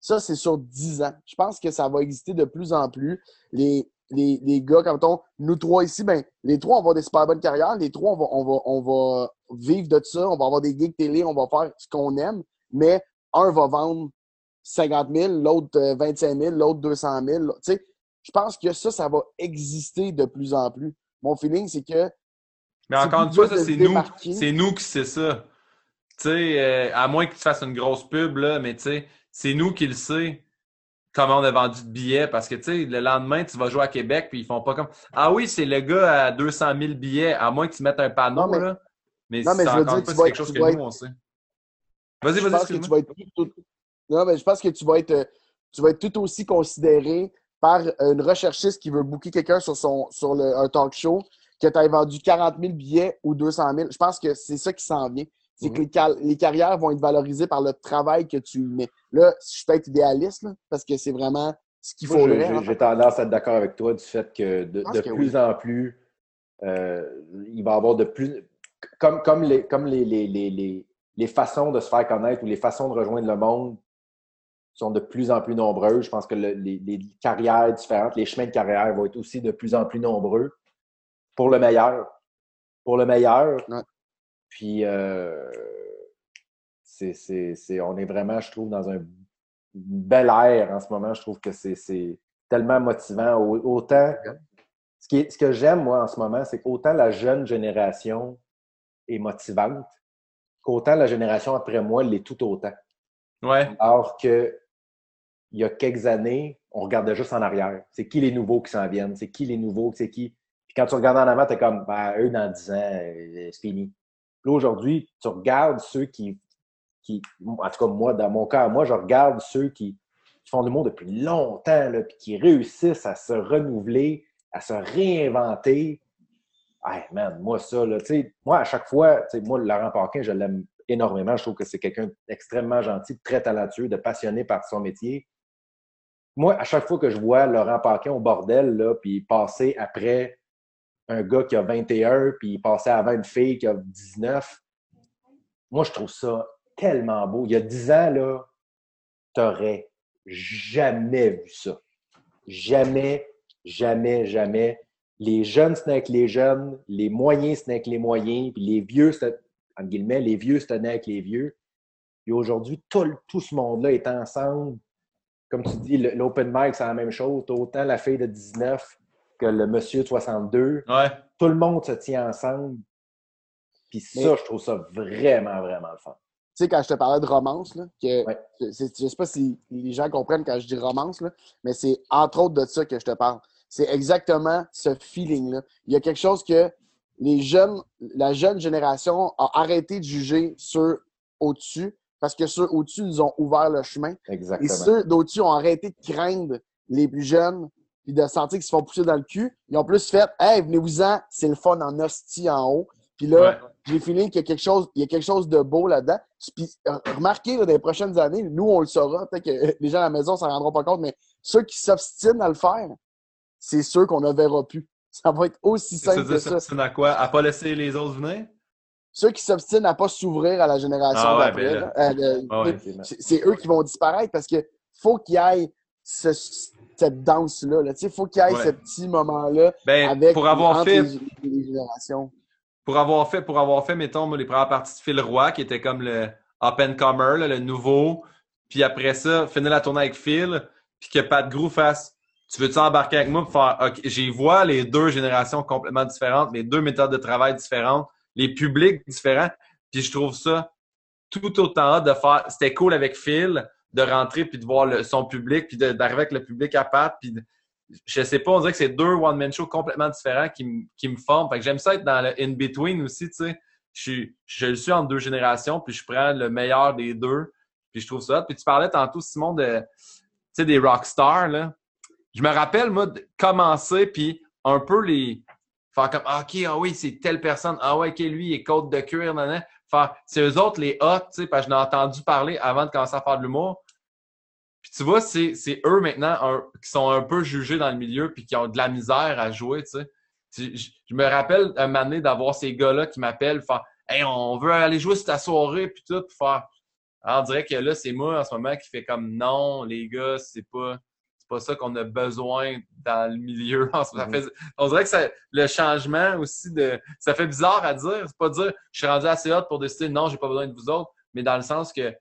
ça, c'est sur 10 ans. Je pense que ça va exister de plus en plus. Les, les, les gars, comme on, nous trois ici, ben, les trois, on va avoir des super bonnes carrières. Les trois, on va, on va, on va vivre de ça. On va avoir des gigs télé, on va faire ce qu'on aime. Mais un va vendre 50 000, l'autre 25 000, l'autre 200 000. Tu sais, je pense que ça, ça va exister de plus en plus. Mon feeling, c'est que. Mais encore une fois, ça, c'est nous. C'est nous qui c'est ça. Tu sais, euh, à moins que tu fasses une grosse pub, là, mais tu sais, c'est nous qui le sait comment on a vendu de billets parce que, tu sais, le lendemain, tu vas jouer à Québec puis ils font pas comme Ah oui, c'est le gars à 200 000 billets, à moins que tu mettes un panneau, non, mais, là. Mais, non, mais je veux dire, c'est quelque chose que nous, on sait. Vas-y, vas-y, tout... Non, mais je pense que tu vas être, euh, tu vas être tout aussi considéré par une recherchiste qui veut booker quelqu'un sur, son, sur le, un talk show que tu as vendu 40 000 billets ou 200 000. Je pense que c'est ça qui s'en vient c'est que mhm. les, carrières vont être valorisées par le travail que tu mets. Là, je suis peut-être idéaliste, parce que c'est vraiment ce qu'il faut. J'ai tendance à être d'accord avec toi du fait que de, plus en plus, euh, il va y avoir de plus. Comme, comme, les, comme les, les, les, façons de se faire connaître ou les façons de rejoindre le monde sont de plus en plus nombreuses. Je pense que les, carrières différentes, les chemins de carrière vont être aussi de plus en plus nombreux pour le meilleur. Pour le meilleur. Puis, euh, c'est, on est vraiment, je trouve, dans un bel air en ce moment. Je trouve que c'est, tellement motivant. Autant, ce, qui ce que j'aime, moi, en ce moment, c'est qu'autant la jeune génération est motivante, qu'autant la génération après moi l'est tout autant. Ouais. Alors que il y a quelques années, on regardait juste en arrière. C'est qui les nouveaux qui s'en viennent? C'est qui les nouveaux? C'est qui? Puis quand tu regardes en avant, tu es comme, ben, eux, dans 10 ans, euh, c'est fini. Là, aujourd'hui, tu regardes ceux qui, qui, en tout cas, moi, dans mon cas, moi, je regarde ceux qui, font du monde depuis longtemps, là, puis qui réussissent à se renouveler, à se réinventer. Hey, man, moi, ça, là, tu sais, moi, à chaque fois, moi, Laurent Paquin, je l'aime énormément. Je trouve que c'est quelqu'un d'extrêmement gentil, très talentueux, de passionné par son métier. Moi, à chaque fois que je vois Laurent Paquin au bordel, là, puis passer après un gars qui a 21 puis passait avant une fille qui a 19. Moi, je trouve ça tellement beau. Il y a 10 ans, là, t'aurais jamais vu ça. Jamais, jamais, jamais. Les jeunes, c'était avec les jeunes. Les moyens, c'était avec les moyens. Puis les vieux, c'était, entre guillemets, les vieux, c'était avec les vieux. Et aujourd'hui, tout ce monde-là est ensemble. Comme tu dis, l'open mic, c'est la même chose. Autant la fille de 19 que le monsieur de 62. Tout le monde se tient ensemble. Puis ça, je trouve ça vraiment, vraiment le fun. Tu sais, quand je te parlais de romance, là, que, je ne sais pas si les gens comprennent quand je dis romance, là, mais c'est entre autres de ça que je te parle. C'est exactement ce feeling-là. Il y a quelque chose que les jeunes, la jeune génération a arrêté de juger ceux au-dessus parce que ceux au-dessus nous ont ouvert le chemin. Exactement. Et ceux d'au-dessus ont arrêté de craindre les plus jeunes puis de sentir qu'ils se font pousser dans le cul. Ils ont plus fait Hey, venez-vous-en, c'est le fun en hostie en haut. Puis là, j'ai fini qu'il y a quelque chose, il y a quelque chose de beau là-dedans. Puis euh, remarquez, dans les prochaines années, nous, on le saura, peut-être que les gens à la maison ne s'en rendront pas compte, mais ceux qui s'obstinent à le faire, c'est ceux qu'on ne verra plus. Ça va être aussi simple que ça. à quoi? À pas laisser les autres venir? Ceux qui s'obstinent à pas s'ouvrir à la génération ah d'après, euh, ah c'est eux qui vont disparaître parce que faut qu'il y ait ce, cette danse-là. Il faut qu'il y ait ce petit moment-là ben, avec pour avoir fait, les, générations. Pour avoir fait, pour avoir fait, mettons, les premières parties de Phil Roy, qui était comme le up and comer, le nouveau. Puis après ça, finir la tournée avec Phil, puis que Pat Grou fasse Tu veux-tu embarquer avec moi pour faire OK, j'y vois les deux générations complètement différentes, les deux méthodes de travail différentes, les publics différents. Puis je trouve ça tout autant de faire. C'était cool avec Phil de rentrer puis de voir son public puis d'arriver avec le public à part puis je sais pas, on dirait que c'est deux one-man shows complètement différents qui, me forment. Fait que j'aime ça être dans le in-between aussi, tu sais. Je, je le suis entre deux générations, puis je prends le meilleur des deux, Puis je trouve ça. Puis tu parlais tantôt, Simon, de, tu sais, des rockstars, là. Je me rappelle, moi, de commencer, puis un peu les, faire comme, ah, OK, ah oui, c'est telle personne. Ah ouais, OK, lui, il est côte de cuir, nan, Faire, c'est eux autres, les hot, tu sais, parce que je n'ai entendu parler avant de commencer à faire de l'humour. Puis tu vois, c'est, c'est eux maintenant qui sont un peu jugés dans le milieu puis qui ont de la misère à jouer, tu sais. Je, me rappelle un moment donné d'avoir ces gars-là qui m'appellent, faire Hey, on veut aller jouer cette soirée, puis tout, puis faire. Alors, on dirait que là, c'est moi en ce moment qui fait comme non, les gars, c'est pas, c'est pas ça qu'on a besoin dans le milieu. Mm-hmm. on dirait que le changement aussi de. Ça fait bizarre à dire. C'est pas dire je suis rendu assez hot pour décider non, j'ai pas besoin de vous autres, mais dans le sens que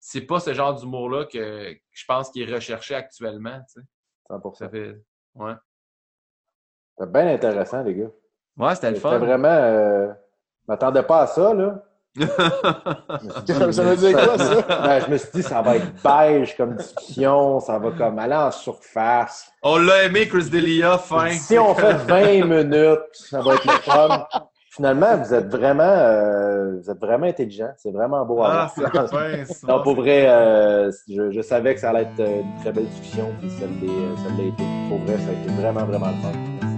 c'est pas ce genre d'humour-là que, je pense qu'il est recherché actuellement. Tu sais. 100%. Ça fait. Ouais. C'est bien intéressant, les gars. Ouais, c'était le fun. C'était vraiment. Euh... Je m'attendais pas à ça, là. Ça veut dire quoi, ça? Ben, je me suis dit, ça va être beige comme discussion, ça va comme aller en surface. On l'a aimé, Chris Delia, fin. Si on fait 20 minutes, ça va être le fun. Finalement, vous êtes vraiment, euh, vous êtes vraiment intelligent. C'est vraiment beau à ah, voir. non, pour vrai, euh, je, je, savais que ça allait être une très belle discussion, puis ça l'a été. Pour vrai, ça a été vraiment, vraiment le fun.